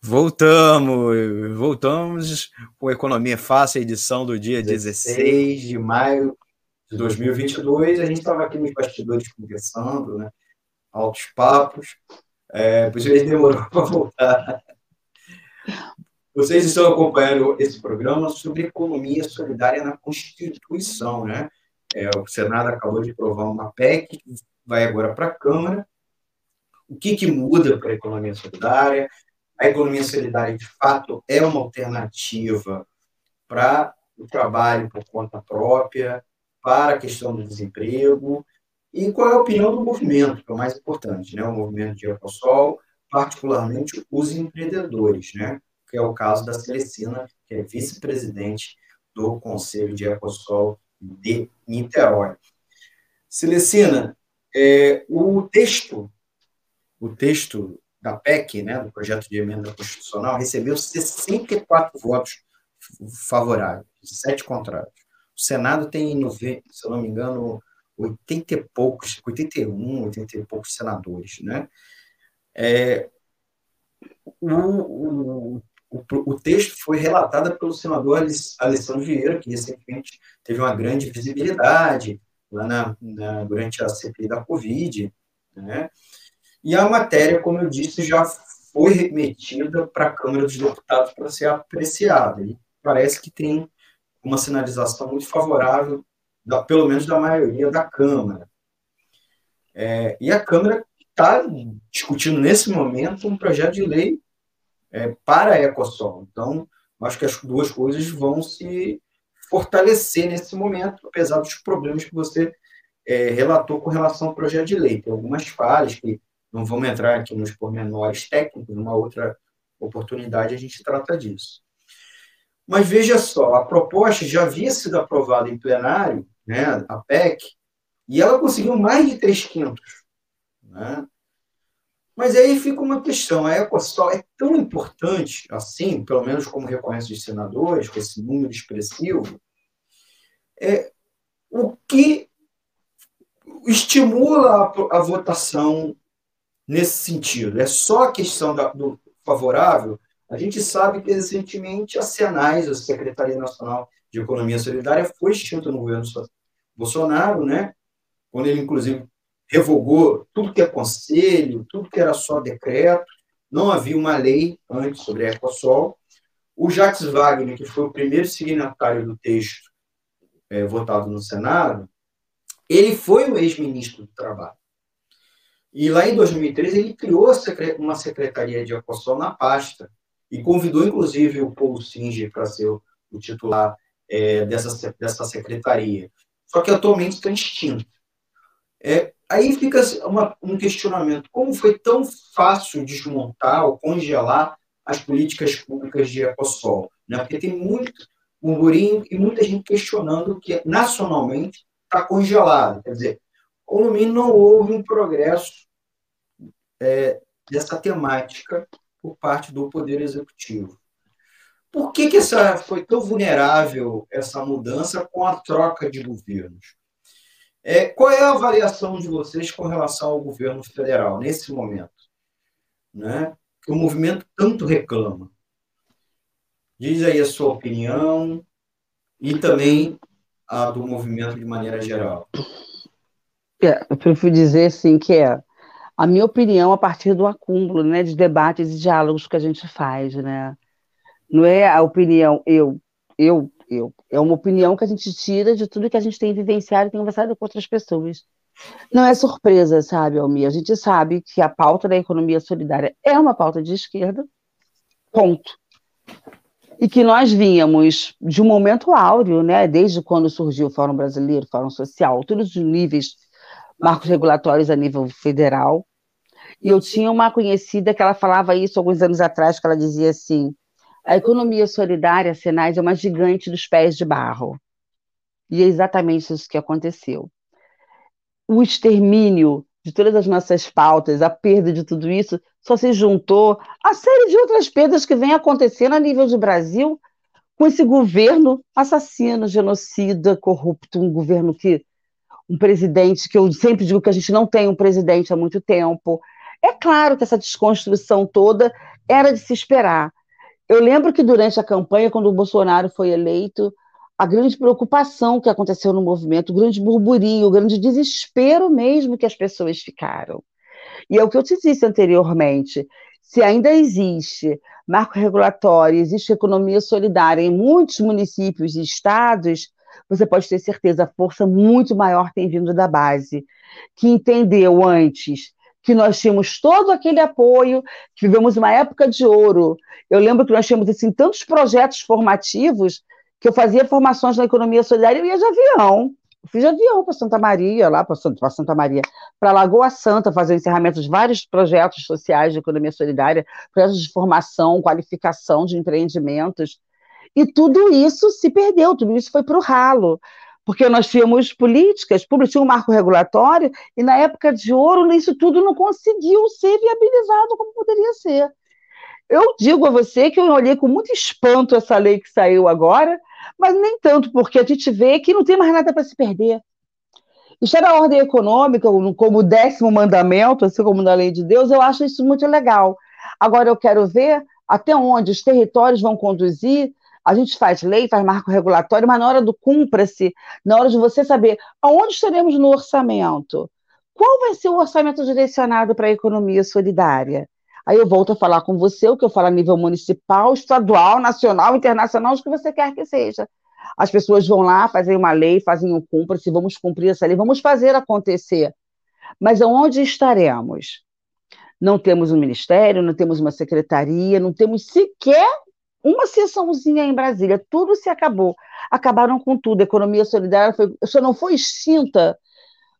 Voltamos, voltamos com Economia Fácil, edição do dia 16 de maio de 2022. A gente estava aqui nos bastidores conversando, né? altos papos, é, por isso ele demorou para voltar. Vocês estão acompanhando esse programa sobre economia solidária na Constituição, né? É, o Senado acabou de aprovar uma PEC vai agora para a Câmara. O que, que muda para a economia solidária? A economia solidária, de fato, é uma alternativa para o trabalho por conta própria, para a questão do desemprego, e qual é a opinião do movimento, que é o mais importante, né? o movimento de Ecosol, particularmente os empreendedores, né? que é o caso da Celestina, que é vice-presidente do Conselho de Ecosol de Niterói. Celestina, é, o texto, o texto da PEC, né, do projeto de emenda constitucional, recebeu 64 votos favoráveis, sete contrários. O Senado tem, se eu não me engano, 80 e poucos, 81, 80 e poucos senadores, né? É, o, o, o, o, texto foi relatado pelo senador Alessandro Vieira, que recentemente teve uma grande visibilidade lá na, na durante a CPI da Covid, né? E a matéria, como eu disse, já foi remetida para a Câmara dos Deputados para ser apreciada. E parece que tem uma sinalização muito favorável, da, pelo menos da maioria da Câmara. É, e a Câmara está discutindo nesse momento um projeto de lei é, para a Ecosol. Então, acho que as duas coisas vão se fortalecer nesse momento, apesar dos problemas que você é, relatou com relação ao projeto de lei. Tem algumas falhas que não vamos entrar aqui nos pormenores técnicos, numa outra oportunidade a gente trata disso. Mas veja só, a proposta já havia sido aprovada em plenário, né, a PEC, e ela conseguiu mais de três quintos. Né? Mas aí fica uma questão, a Ecosol é tão importante assim, pelo menos como reconhece os senadores, com esse número expressivo, é, o que estimula a, a votação nesse sentido. É só a questão da, do favorável. A gente sabe que recentemente a Senais, a Secretaria Nacional de Economia Solidária, foi extinta no governo Bolsonaro, né? Quando ele, inclusive, revogou tudo que é conselho, tudo que era só decreto, não havia uma lei antes sobre a Ecosol. O Jacques Wagner, que foi o primeiro signatário do texto é, votado no Senado, ele foi o ex-ministro do Trabalho. E lá em 2013 ele criou uma secretaria de Ecosol na pasta e convidou inclusive o Paulo Singer para ser o, titular é, dessa, dessa secretaria. Só que atualmente está extinto. É, aí fica uma, um questionamento: como foi tão fácil desmontar ou congelar as políticas públicas de Ecosol? Né? Porque tem muito burburinho e muita gente questionando que nacionalmente está congelado. Quer dizer, ou no mínimo não houve um progresso é, dessa temática por parte do Poder Executivo. Por que, que essa foi tão vulnerável essa mudança com a troca de governos? É, qual é a avaliação de vocês com relação ao governo federal nesse momento? Né? Que o movimento tanto reclama. Diz aí a sua opinião e também a do movimento de maneira geral. É, eu prefiro dizer assim que é a minha opinião a partir do acúmulo, né, de debates e diálogos que a gente faz, né? Não é a opinião eu, eu, eu. É uma opinião que a gente tira de tudo que a gente tem vivenciado e tem conversado com outras pessoas. Não é surpresa, sabe, Almir? A gente sabe que a pauta da economia solidária é uma pauta de esquerda, ponto. E que nós vínhamos de um momento áureo, né, desde quando surgiu o Fórum Brasileiro, o Fórum Social, todos os níveis, marcos regulatórios a nível federal. E eu tinha uma conhecida que ela falava isso alguns anos atrás, que ela dizia assim: a economia solidária, Senais, é uma gigante dos pés de barro. E é exatamente isso que aconteceu. O extermínio de todas as nossas pautas, a perda de tudo isso, só se juntou a série de outras perdas que vem acontecendo a nível de Brasil com esse governo assassino, genocida, corrupto, um governo que um presidente que eu sempre digo que a gente não tem um presidente há muito tempo. É claro que essa desconstrução toda era de se esperar, eu lembro que durante a campanha, quando o Bolsonaro foi eleito, a grande preocupação que aconteceu no movimento, o grande burburinho, o grande desespero mesmo que as pessoas ficaram. E é o que eu te disse anteriormente: se ainda existe marco regulatório, existe economia solidária em muitos municípios e estados, você pode ter certeza, a força muito maior tem vindo da base, que entendeu antes que nós tínhamos todo aquele apoio, que vivemos uma época de ouro. Eu lembro que nós tínhamos assim, tantos projetos formativos que eu fazia formações na economia solidária e eu ia de avião. Eu fiz de avião para Santa Maria, lá para Santa, Santa Maria, para Lagoa Santa, fazer o encerramento de vários projetos sociais de economia solidária, projetos de formação, qualificação de empreendimentos. E tudo isso se perdeu, tudo isso foi para o ralo porque nós tínhamos políticas públicas, tinha um marco regulatório, e na época de ouro isso tudo não conseguiu ser viabilizado como poderia ser. Eu digo a você que eu olhei com muito espanto essa lei que saiu agora, mas nem tanto, porque a gente vê que não tem mais nada para se perder. Isso era a ordem econômica, como décimo mandamento, assim como na lei de Deus, eu acho isso muito legal. Agora eu quero ver até onde os territórios vão conduzir a gente faz lei, faz marco regulatório, mas na hora do cumpra-se, na hora de você saber aonde estaremos no orçamento, qual vai ser o orçamento direcionado para a economia solidária? Aí eu volto a falar com você, o que eu falo a nível municipal, estadual, nacional, internacional, o que você quer que seja. As pessoas vão lá, fazem uma lei, fazem um cúmplice, vamos cumprir essa lei, vamos fazer acontecer. Mas aonde estaremos? Não temos um ministério, não temos uma secretaria, não temos sequer uma sessãozinha em Brasília. Tudo se acabou. Acabaram com tudo. A economia solidária foi, só não foi extinta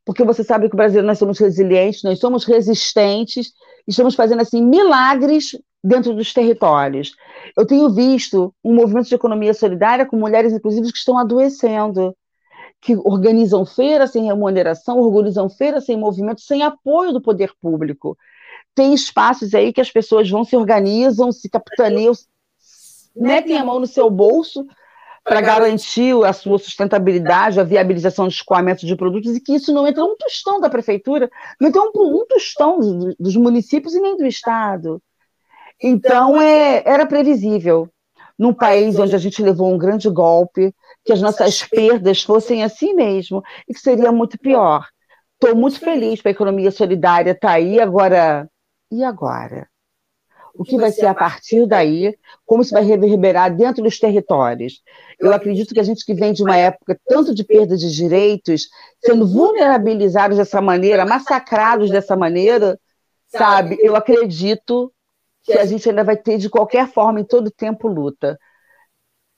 porque você sabe que o Brasil nós somos resilientes, nós somos resistentes, estamos fazendo assim milagres dentro dos territórios. Eu tenho visto um movimento de economia solidária com mulheres, inclusive, que estão adoecendo, que organizam feiras sem remuneração, organizam feiras sem movimento, sem apoio do poder público. Tem espaços aí que as pessoas vão se organizam, se capitaneiam, metem a mão no seu bolso para garantir a sua sustentabilidade, a viabilização do escoamento de produtos, e que isso não entra um tostão da prefeitura, não entra um, um tostão dos municípios e nem do Estado. Então, é, era previsível, num país onde a gente levou um grande golpe, que as nossas perdas fossem assim mesmo, e que seria muito pior. Estou muito feliz para a economia solidária estar tá aí, agora, e agora? O que vai ser a partir daí, como isso vai reverberar dentro dos territórios. Eu acredito que a gente que vem de uma época tanto de perda de direitos, sendo vulnerabilizados dessa maneira, massacrados dessa maneira, sabe? Eu acredito que a gente ainda vai ter, de qualquer forma, em todo tempo, luta.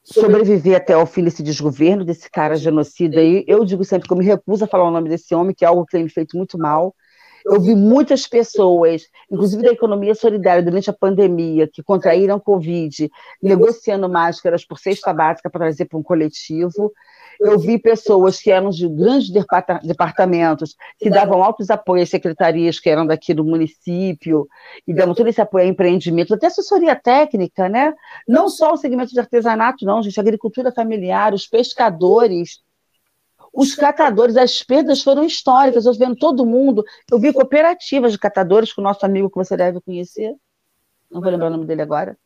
Sobreviver até ao fim desse desgoverno, desse cara genocida aí. Eu digo sempre que eu me recuso a falar o nome desse homem, que é algo que tem me feito muito mal eu vi muitas pessoas, inclusive da economia solidária, durante a pandemia, que contraíram Covid, negociando máscaras por cesta básica para trazer para um coletivo. Eu vi pessoas que eram de grandes departamentos, que davam altos apoios às secretarias que eram daqui do município, e davam todo esse apoio a empreendimentos, até assessoria técnica, né? Não só o segmento de artesanato, não, gente, agricultura familiar, os pescadores, os catadores, as perdas foram históricas. Eu vendo todo mundo. Eu vi cooperativas de catadores com o nosso amigo que você deve conhecer. Não vou lembrar o nome dele agora.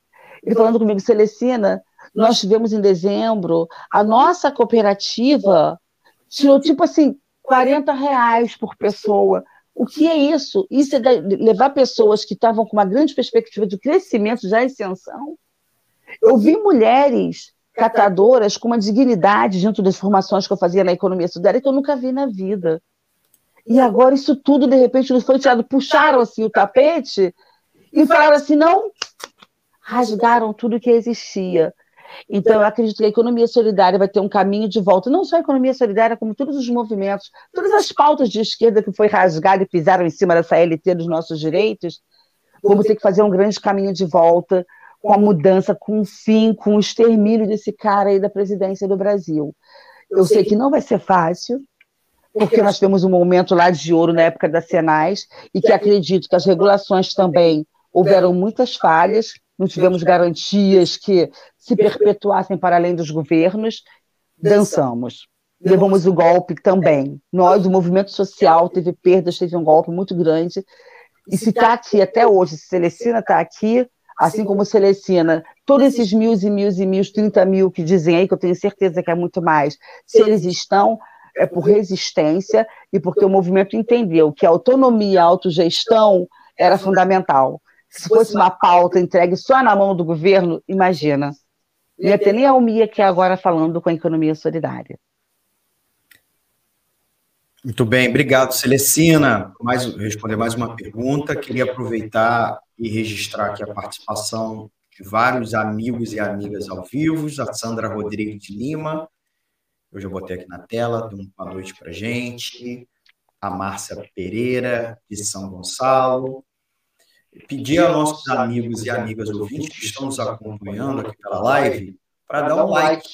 Ele falando comigo, Celestina, nós tivemos em dezembro, a nossa cooperativa tirou tipo assim, 40 reais por pessoa. O que é isso? Isso é levar pessoas que estavam com uma grande perspectiva de crescimento, já em ascensão. Eu vi mulheres catadoras com uma dignidade dentro das formações que eu fazia na economia solidária que eu nunca vi na vida. E agora isso tudo, de repente, nos foi tirado, puxaram assim o tapete e falaram assim, não, rasgaram tudo que existia. Então, eu acredito que a economia solidária vai ter um caminho de volta, não só a economia solidária, como todos os movimentos, todas as pautas de esquerda que foi rasgada e pisaram em cima dessa LT dos nossos direitos, vamos ter que fazer um grande caminho de volta, com a mudança, com o fim, com o extermínio desse cara aí da presidência do Brasil. Eu sei que não vai ser fácil, porque nós temos um momento lá de ouro na época da Senais, e que acredito que as regulações também houveram muitas falhas, não tivemos garantias que se perpetuassem para além dos governos, dançamos. Levamos o golpe também. Nós, o movimento social, teve perdas, teve um golpe muito grande. E se está aqui até hoje, se Celestina está aqui, assim como Celestina, todos esses mil e mil e mil, 30 mil que dizem aí, que eu tenho certeza que é muito mais, se eles estão, é por resistência e porque o movimento entendeu que a autonomia, a autogestão era fundamental. Se fosse uma pauta entregue só na mão do governo, imagina. Não ia ter nem a UMIA que é agora falando com a economia solidária. Muito bem, obrigado, Celestina. Mais, responder mais uma pergunta. Queria aproveitar e registrar aqui a participação de vários amigos e amigas ao vivo. A Sandra Rodrigues de Lima, eu já botei aqui na tela, dando uma noite para gente. A Márcia Pereira, de São Gonçalo. Pedir a nossos amigos e amigas ouvintes que estão nos acompanhando aqui pela live para dar um like.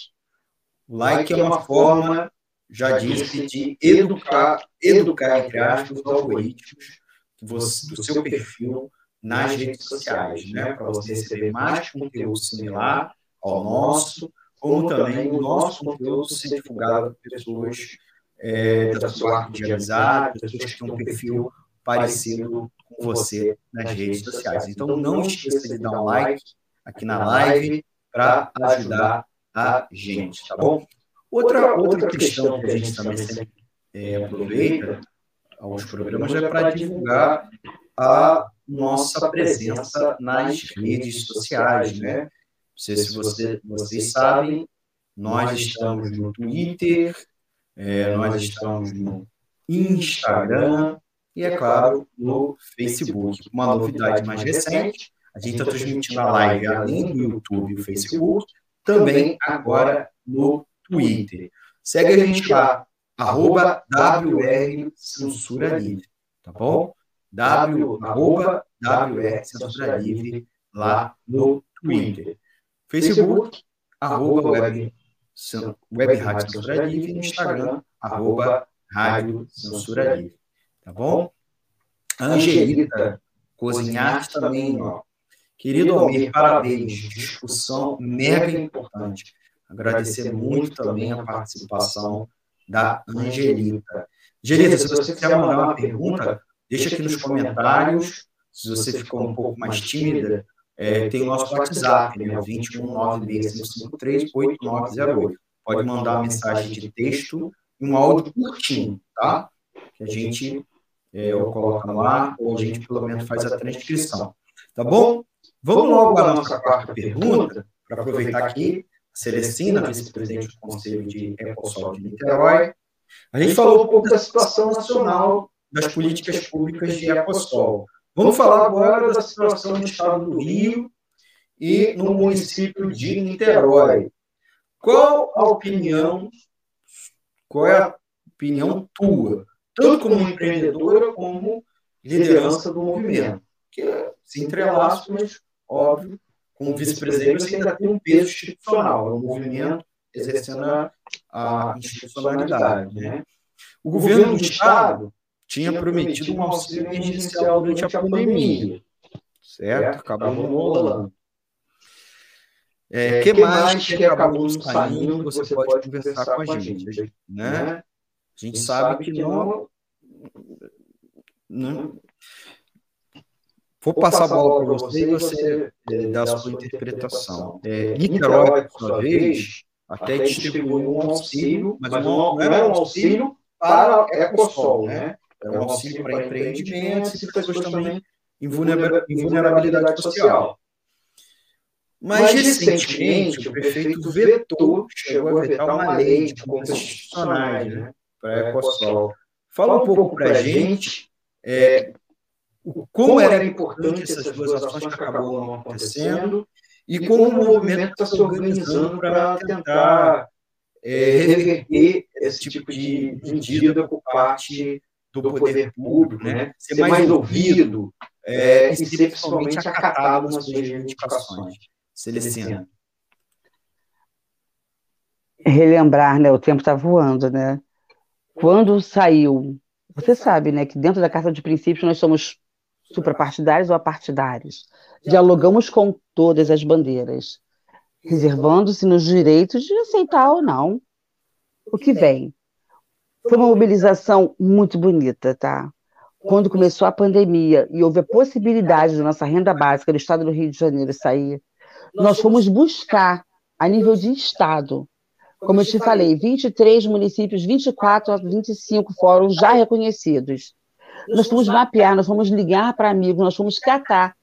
O like é uma forma já disse, de educar, educar, entre aspas, os algoritmos você, do seu perfil nas redes sociais, né? Para você receber mais conteúdo similar ao nosso, como também o nosso conteúdo ser divulgado por pessoas é, da sua arte de amizade, pessoas que têm um perfil parecido com você nas redes sociais. Então, não esqueça de dar um like aqui na live para ajudar a gente, tá bom? Outra, outra questão que a gente também sempre é, aproveita aos programas é para divulgar a nossa presença nas redes sociais, né? Não sei se você, vocês sabem, nós estamos no Twitter, é, nós estamos no Instagram e, é claro, no Facebook. Uma novidade mais recente, a gente está transmitindo a live além do YouTube e o Facebook, também agora no Twitter. Segue a gente lá, arroba WR Censura Livre, tá bom? W, arroba WR Censura Livre lá no Twitter. Facebook, arroba Web, web Rádio Censura Livre, no Instagram, arroba Rádio Censura Livre. Tá bom? Angelita, cozinhar também, ó. Querido Almir, parabéns. Discussão mega importante. Agradecer muito também a participação da Angelita. Angelita, se você quiser mandar uma pergunta, deixa aqui nos comentários. Se você ficou um pouco mais tímida, é, tem o nosso WhatsApp, né? 21965538908. Pode mandar uma mensagem de texto e um áudio curtinho, tá? Que a gente é, ou coloca no ar, ou a gente pelo menos faz a transcrição. Tá bom? Vamos logo à nossa quarta pergunta, para aproveitar aqui, Celestina, vice-presidente do Conselho de Ecossol de Niterói. A gente falou um pouco da situação nacional das políticas públicas de Ecossol. Vamos falar agora da situação no estado do Rio e no município de Niterói. Qual a opinião, qual é a opinião tua, tanto como empreendedora como liderança do movimento? Que se entrelaçam, mas óbvio, como vice-presidente, você ainda tem um peso institucional, é um movimento exercendo a, a institucionalidade. Né? O governo do Estado tinha prometido um auxílio emergencial durante a pandemia, certo? Acabou não rolando. É, que mais que acabou saindo, você pode conversar com a gente, né? A gente sabe que não, não Vou passar a bola para você e você é, dá a sua interpretação. É, Niterói, por sua vez, até distribuiu um auxílio, mas não, é um auxílio para Ecosol, né? É um auxílio para empreendimentos e pessoas também em vulnerabilidade social. Mas, recentemente, o prefeito vetou, chegou a vetar uma lei de compras institucionais né, para a Ecosol. Fala um pouco para a gente é, como era importante essas duas ações que acabou não acontecendo e como o movimento está se organizando para tentar é, reverter esse tipo de medida por parte do poder público, né? ser mais ouvido é, e ser principalmente acatado nas suas reivindicações. Celestina. Relembrar, né? O tempo está voando, né? Quando saiu, você sabe, né, que dentro da Carta de Princípios nós somos suprapartidários ou apartidários. Dialogamos com todas as bandeiras, reservando-se nos direitos de aceitar ou não o que vem. Foi uma mobilização muito bonita, tá? Quando começou a pandemia e houve a possibilidade da nossa renda básica do estado do Rio de Janeiro sair, nós fomos buscar, a nível de estado, como eu te falei, 23 municípios, 24 a 25 fóruns já reconhecidos nós fomos mapear, nós fomos ligar para amigos, nós fomos catar.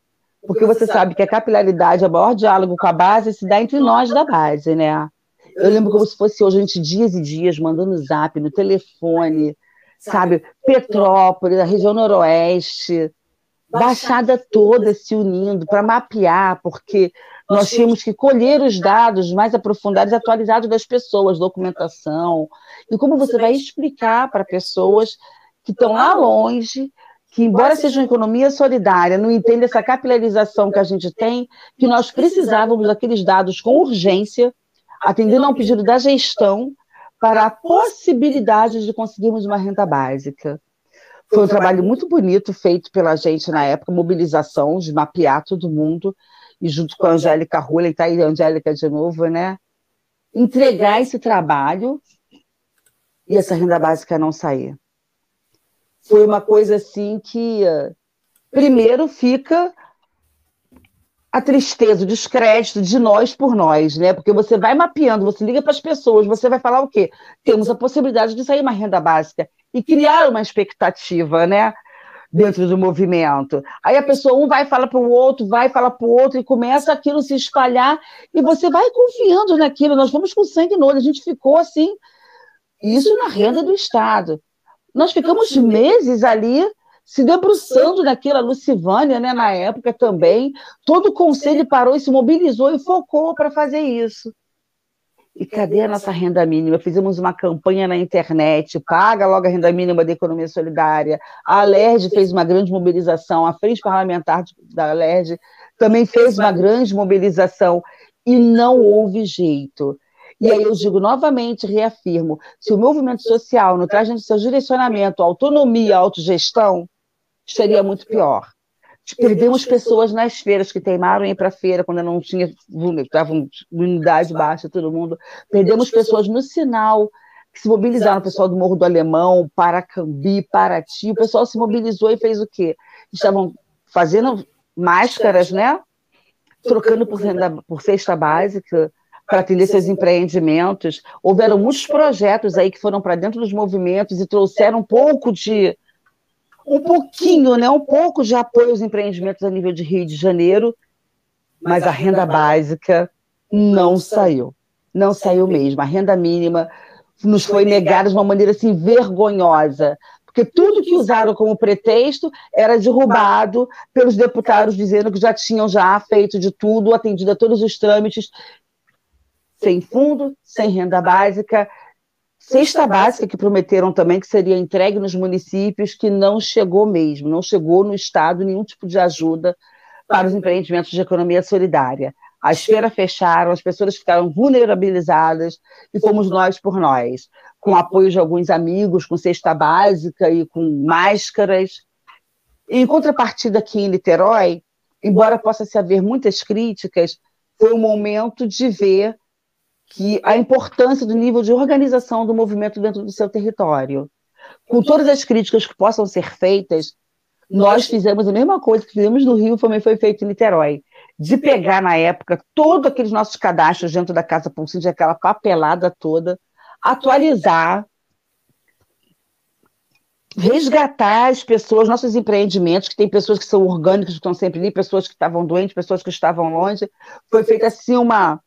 Porque você sabe que a capilaridade, o maior diálogo com a base se dá entre nós da base, né? Eu lembro como se fosse hoje, a gente dias e dias mandando zap no telefone, sabe? Petrópolis, a região noroeste, Baixada toda se unindo para mapear, porque nós tínhamos que colher os dados mais aprofundados e atualizados das pessoas, documentação. E como você vai explicar para pessoas que estão lá longe, que, embora seja uma economia solidária, não entende essa capilarização que a gente tem, que nós precisávamos daqueles dados com urgência, atendendo a um pedido da gestão, para a possibilidade de conseguirmos uma renda básica. Foi um trabalho muito bonito feito pela gente na época, mobilização, de mapear todo mundo, e junto com a Angélica Rula, e está aí a Angélica de novo, né? Entregar esse trabalho e essa renda básica não sair foi uma coisa assim que, primeiro, fica a tristeza, o descrédito de nós por nós, né? Porque você vai mapeando, você liga para as pessoas, você vai falar o quê? Temos a possibilidade de sair uma renda básica e criar uma expectativa, né? dentro do movimento. Aí a pessoa, um vai falar para o outro, vai falar para o outro, e começa aquilo se espalhar, e você vai confiando naquilo. Nós vamos com sangue no olho, a gente ficou assim, isso na renda do Estado. Nós ficamos meses ali se debruçando naquilo, a Lucivânia, né, na época também, todo o conselho parou e se mobilizou e focou para fazer isso. E cadê a nossa renda mínima? Fizemos uma campanha na internet, paga logo a renda mínima da economia solidária. A LERJ fez uma grande mobilização, a Frente Parlamentar da LERJ também fez uma grande mobilização e não houve jeito. E aí eu digo novamente, reafirmo, se o movimento social não traz no seu direcionamento autonomia, autogestão, seria muito pior. Perdemos pessoas nas feiras que teimaram em ir para a feira quando não tinha, estava unidade baixa, todo mundo. Perdemos pessoas no sinal, que se mobilizaram, o pessoal do Morro do Alemão, Paracambi, Paraty, o pessoal se mobilizou e fez o quê? Estavam fazendo máscaras, né? Trocando por, por cesta básica para atender seus empreendimentos. Houveram muitos projetos aí que foram para dentro dos movimentos e trouxeram um pouco de um pouquinho, né, um pouco de apoio aos empreendimentos a nível de Rio de Janeiro, mas a renda básica não saiu. Não saiu mesmo. A renda mínima nos foi negada de uma maneira assim vergonhosa, porque tudo que usaram como pretexto era derrubado pelos deputados dizendo que já tinham já feito de tudo, atendido a todos os trâmites, sem fundo, sem renda básica, Cesta básica que prometeram também que seria entregue nos municípios, que não chegou mesmo, não chegou no Estado nenhum tipo de ajuda para os empreendimentos de economia solidária. As feiras fecharam, as pessoas ficaram vulnerabilizadas e fomos nós por nós, com apoio de alguns amigos, com cesta básica e com máscaras. Em contrapartida, aqui em Niterói, embora possa se haver muitas críticas, foi um momento de ver que a importância do nível de organização do movimento dentro do seu território. Com todas as críticas que possam ser feitas, nós fizemos a mesma coisa que fizemos no Rio, também foi feito em Niterói, de pegar na época todos aqueles nossos cadastros dentro da Casa Pulsinte, aquela papelada toda, atualizar, resgatar as pessoas, nossos empreendimentos, que tem pessoas que são orgânicas, que estão sempre ali, pessoas que estavam doentes, pessoas que estavam longe. Foi feita assim uma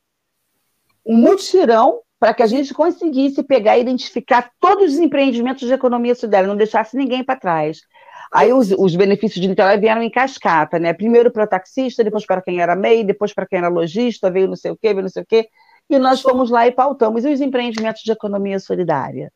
um mutirão para que a gente conseguisse pegar e identificar todos os empreendimentos de economia solidária, não deixasse ninguém para trás. Aí os, os, benefícios de Niterói vieram em cascata, né? Primeiro para o taxista, depois para quem era MEI, depois para quem era lojista, veio não sei o quê, veio não sei o quê. E nós fomos lá e pautamos. E os empreendimentos de economia solidária?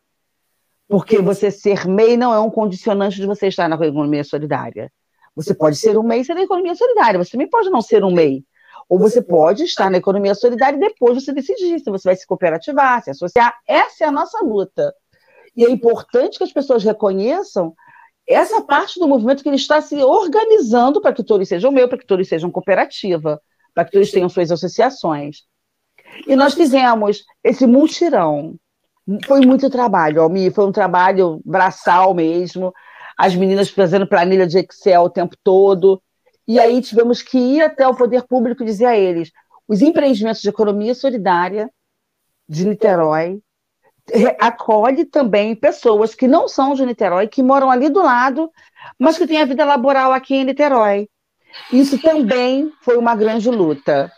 Porque você ser MEI não é um condicionante de você estar na economia solidária. Você pode ser um MEI e ser da economia solidária. Você também pode não ser um MEI. Ou você pode estar na economia solidária e depois você decidir se você vai se cooperativar, se associar. Essa é a nossa luta. E é importante que as pessoas reconheçam essa parte do movimento que ele está se organizando para que todos sejam meu, para que todos sejam cooperativa, para que todos tenham suas associações. E nós fizemos esse multirão. Foi muito trabalho, Almi, foi um trabalho braçal mesmo. As meninas fazendo planilha de Excel o tempo todo. E aí tivemos que ir até o poder público e dizer a eles: os empreendimentos de economia solidária de Niterói acolhe também pessoas que não são de Niterói, que moram ali do lado, mas que têm a vida laboral aqui em Niterói. Isso também foi uma grande luta.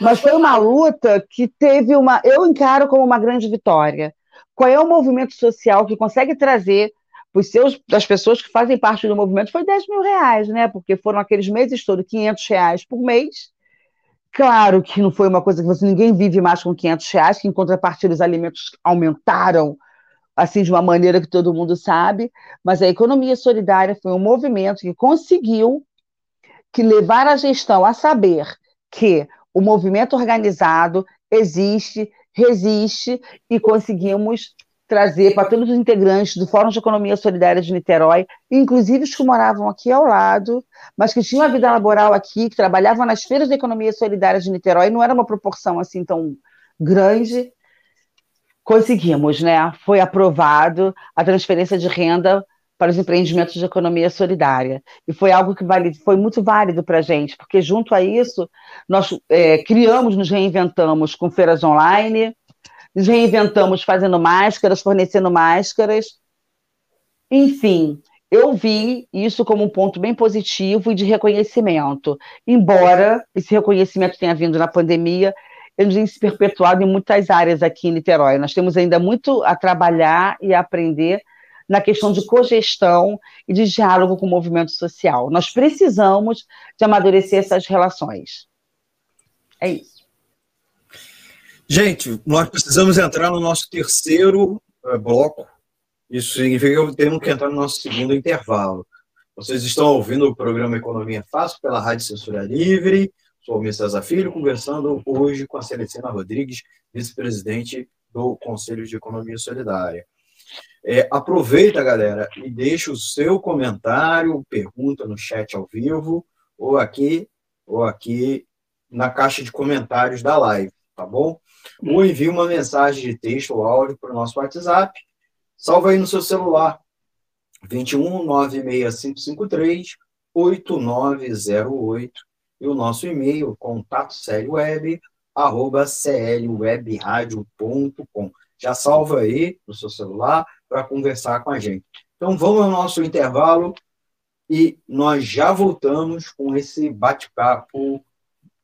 Mas foi uma luta que teve uma. Eu encaro como uma grande vitória. Qual é o movimento social que consegue trazer os seus, das pessoas que fazem parte do movimento foi 10 mil reais, né? Porque foram aqueles meses todos 500 reais por mês. Claro que não foi uma coisa que você ninguém vive mais com 500 reais, que em contrapartida os alimentos aumentaram assim de uma maneira que todo mundo sabe, mas a economia solidária foi um movimento que conseguiu que levar a gestão a saber que o movimento organizado existe, resiste e conseguimos trazer para todos os integrantes do Fórum de Economia Solidária de Niterói, inclusive os que moravam aqui ao lado, mas que tinham a vida laboral aqui, que trabalhavam nas feiras de economia solidária de Niterói, não era uma proporção assim tão grande. Conseguimos, né? Foi aprovado a transferência de renda para os empreendimentos de economia solidária. E foi algo que vale, foi muito válido para a gente, porque junto a isso, nós é, criamos, nos reinventamos com feiras online, reinventamos fazendo máscaras, fornecendo máscaras. Enfim, eu vi isso como um ponto bem positivo e de reconhecimento. Embora esse reconhecimento tenha vindo na pandemia, ele tem se perpetuado em muitas áreas aqui em Niterói. Nós temos ainda muito a trabalhar e a aprender na questão de cogestão e de diálogo com o movimento social. Nós precisamos de amadurecer essas relações. É isso. Gente, nós precisamos entrar no nosso terceiro uh, bloco isso significa que temos que entrar no nosso segundo intervalo. Vocês estão ouvindo o programa Economia Fácil pela Rádio Censura Livre. Sou o César Filho, conversando hoje com a Celestina Rodrigues, vice-presidente do Conselho de Economia Solidária. É, aproveita, galera, e deixa o seu comentário, pergunta no chat ao vivo, ou aqui, ou aqui na caixa de comentários da live, tá bom? Ou envie uma mensagem de texto ou áudio para o nosso WhatsApp, Salva aí no seu celular. 21 96553 8908 e o nosso e-mail contato web arroba clwebradio.com. Já salva aí no seu celular para conversar com a gente. Então vamos ao nosso intervalo e nós já voltamos com esse bate-papo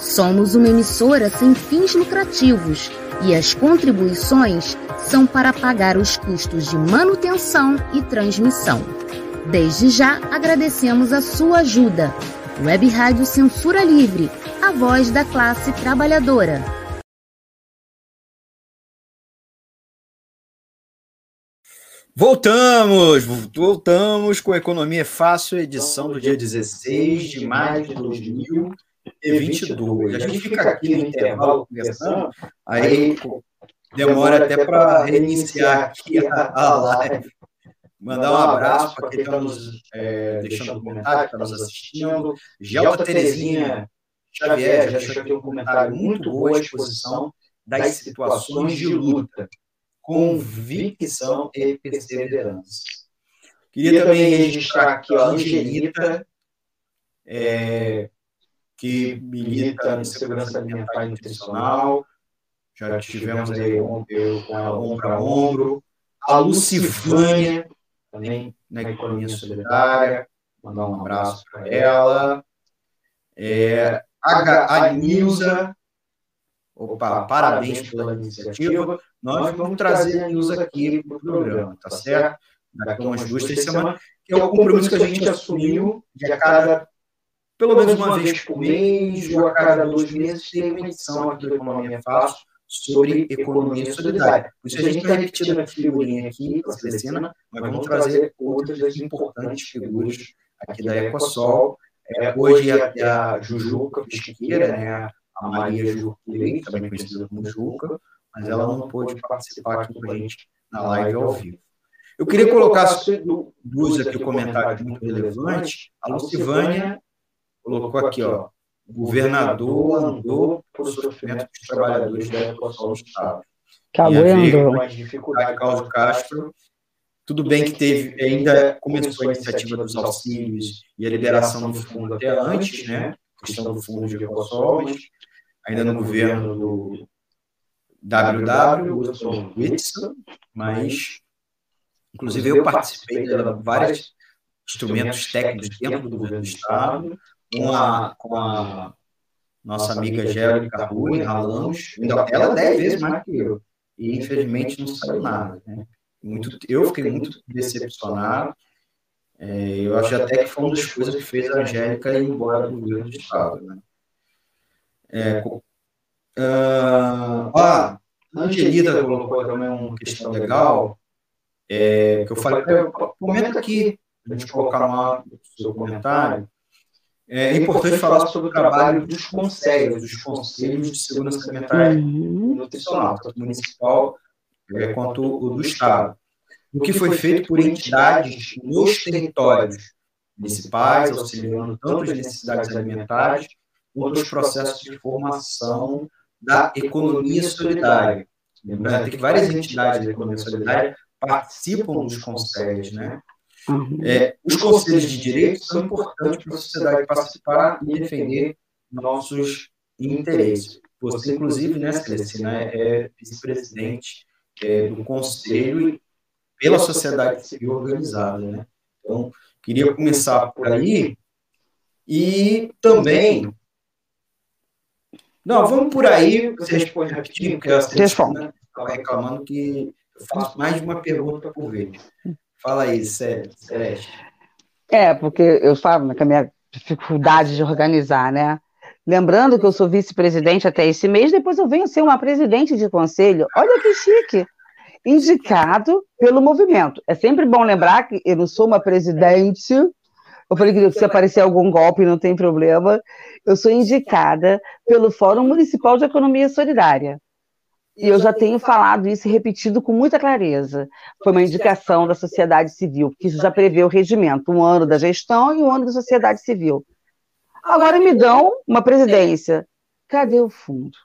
Somos uma emissora sem fins lucrativos e as contribuições são para pagar os custos de manutenção e transmissão. Desde já agradecemos a sua ajuda. Web Rádio Censura Livre, a voz da classe trabalhadora. Voltamos, voltamos com Economia Fácil, edição do dia 16 de maio de 2022. A gente fica aqui no intervalo conversando, aí demora até para reiniciar aqui a, a live. Mandar um abraço para quem está nos é, deixando comentário, está nos assistindo. Gelta Terezinha Xavier já deixou um comentário muito boa à exposição das situações de luta, convicção e perseverança. Queria também registrar aqui a Angelita, é, que milita em segurança alimentar e nutricional, já tivemos aí eu com ela ombro a ombro. A Lucivânia, também na Economia Solidária, mandar um abraço para ela. É, a, a Nilza, opa, parabéns pela iniciativa. Nós vamos trazer a Nilza aqui para o programa, tá certo? Daqui a umas duas, três semanas, que é o compromisso que a gente assumiu de a cada, pelo menos uma vez por mês, ou a cada dois meses, ter uma edição aqui do Economia Fácil, sobre economia solidária. Por isso a gente está repetindo a figurinha aqui com a Celestina, mas vamos trazer outras das importantes figuras aqui da Equasol. É, hoje a, a Jujuca Pesquiqueira, né, a Maria Jurquilei, também conhecida como Juca, mas ela não pôde participar aqui com a gente na live ao vivo. Eu queria colocar duas aqui comentários muito relevantes. A Lucivânia colocou aqui, ó, o governador andou por sofrimento dos trabalhadores da educação do Estado. Acabou com as dificuldades de Cláudio Castro. Tudo bem que teve, ainda começou a iniciativa dos auxílios e a liberação do fundo até antes, né? questão do fundo de mas ainda no governo do WW, Wilson Whitson, mas, inclusive, eu participei de vários instrumentos técnicos dentro do governo do Estado, com a, com a nossa amiga Gérica Rui, ralamos, ela dez vezes mais que eu, e infelizmente não saiu nada. Né? Muito, eu fiquei muito decepcionado, é, eu acho até que foi uma das coisas que fez a Angélica ir embora do governo do Estado. Né? É, Uh, ah, a Angelita colocou também uma questão legal, é, que eu falei, comenta aqui, a gente colocar lá no seu comentário, é importante falar sobre o trabalho dos conselhos, dos conselhos de segurança alimentar e nutricional, tanto municipal é, quanto o do Estado. O que foi feito por entidades nos territórios municipais, auxiliando tanto as necessidades alimentares quanto os processos de formação da economia solidária. Lembrando que várias entidades da economia solidária participam dos conselhos, né? Uhum. É, os conselhos de direito são importantes para a sociedade participar e defender nossos interesses. Você, inclusive, né, Celestina, é vice-presidente é, do conselho pela sociedade civil organizada, né? Então, queria começar por aí e também não, vamos por aí, você responde rapidinho, porque a Celestina está reclamando que eu faço mais de uma pergunta por vez. Fala aí, Celeste. É, porque eu falo com a minha dificuldade de organizar, né? Lembrando que eu sou vice-presidente até esse mês, depois eu venho ser uma presidente de conselho. Olha que chique! Indicado pelo movimento. É sempre bom lembrar que eu não sou uma presidente eu falei que se aparecer algum golpe, não tem problema. Eu sou indicada pelo Fórum Municipal de Economia Solidária. E eu já tenho falado isso e repetido com muita clareza. Foi uma indicação da sociedade civil, porque isso já prevê o regimento, um ano da gestão e um ano da sociedade civil. Agora me dão uma presidência. Cadê o fundo?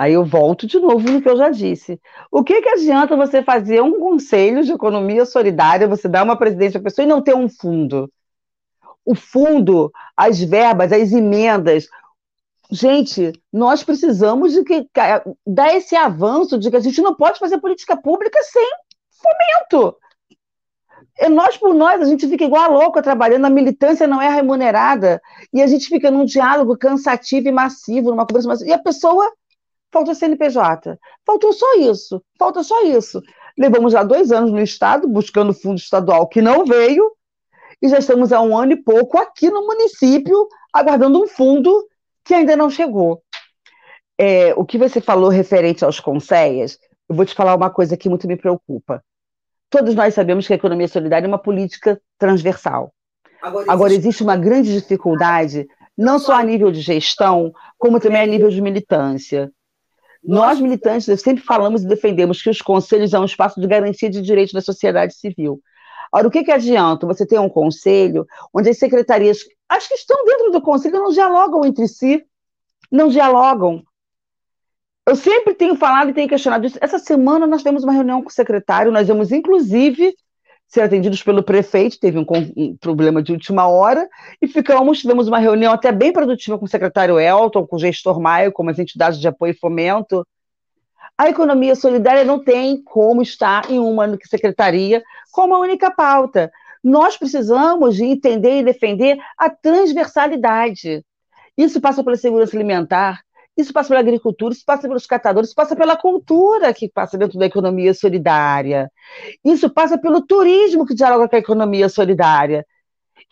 Aí eu volto de novo no que eu já disse. O que, que adianta você fazer um conselho de economia solidária, você dar uma presidência à pessoa e não ter um fundo? O fundo, as verbas, as emendas. Gente, nós precisamos de que dar esse avanço de que a gente não pode fazer política pública sem fomento. Nós por nós, a gente fica igual a louca trabalhando, a militância não é remunerada, e a gente fica num diálogo cansativo e massivo, numa conversa massiva, e a pessoa falta CNPJ. Faltou só isso, falta só isso. Levamos já dois anos no Estado, buscando fundo estadual que não veio, e já estamos há um ano e pouco aqui no município, aguardando um fundo que ainda não chegou. É, o que você falou referente aos conselhos, eu vou te falar uma coisa que muito me preocupa. Todos nós sabemos que a economia solidária é uma política transversal. Agora existe, Agora, existe uma grande dificuldade, não só a nível de gestão, como também a nível de militância. Nós, militantes, sempre falamos e defendemos que os conselhos são um espaço de garantia de direitos da sociedade civil. Ora, o que, que adianta você ter um conselho onde as secretarias, as que estão dentro do conselho, não dialogam entre si, não dialogam. Eu sempre tenho falado e tenho questionado isso. Essa semana nós temos uma reunião com o secretário, nós vamos, inclusive, ser atendidos pelo prefeito, teve um, um, problema de última hora, e ficamos, tivemos uma reunião até bem produtiva com o secretário Elton, com o gestor Maio, com as entidades de apoio e fomento. A economia solidária não tem como estar em uma secretaria como a única pauta. Nós precisamos de entender e defender a transversalidade. Isso passa pela segurança alimentar, isso passa pela agricultura, isso passa pelos catadores, isso passa pela cultura que passa dentro da economia solidária. Isso passa pelo turismo que dialoga com a economia solidária.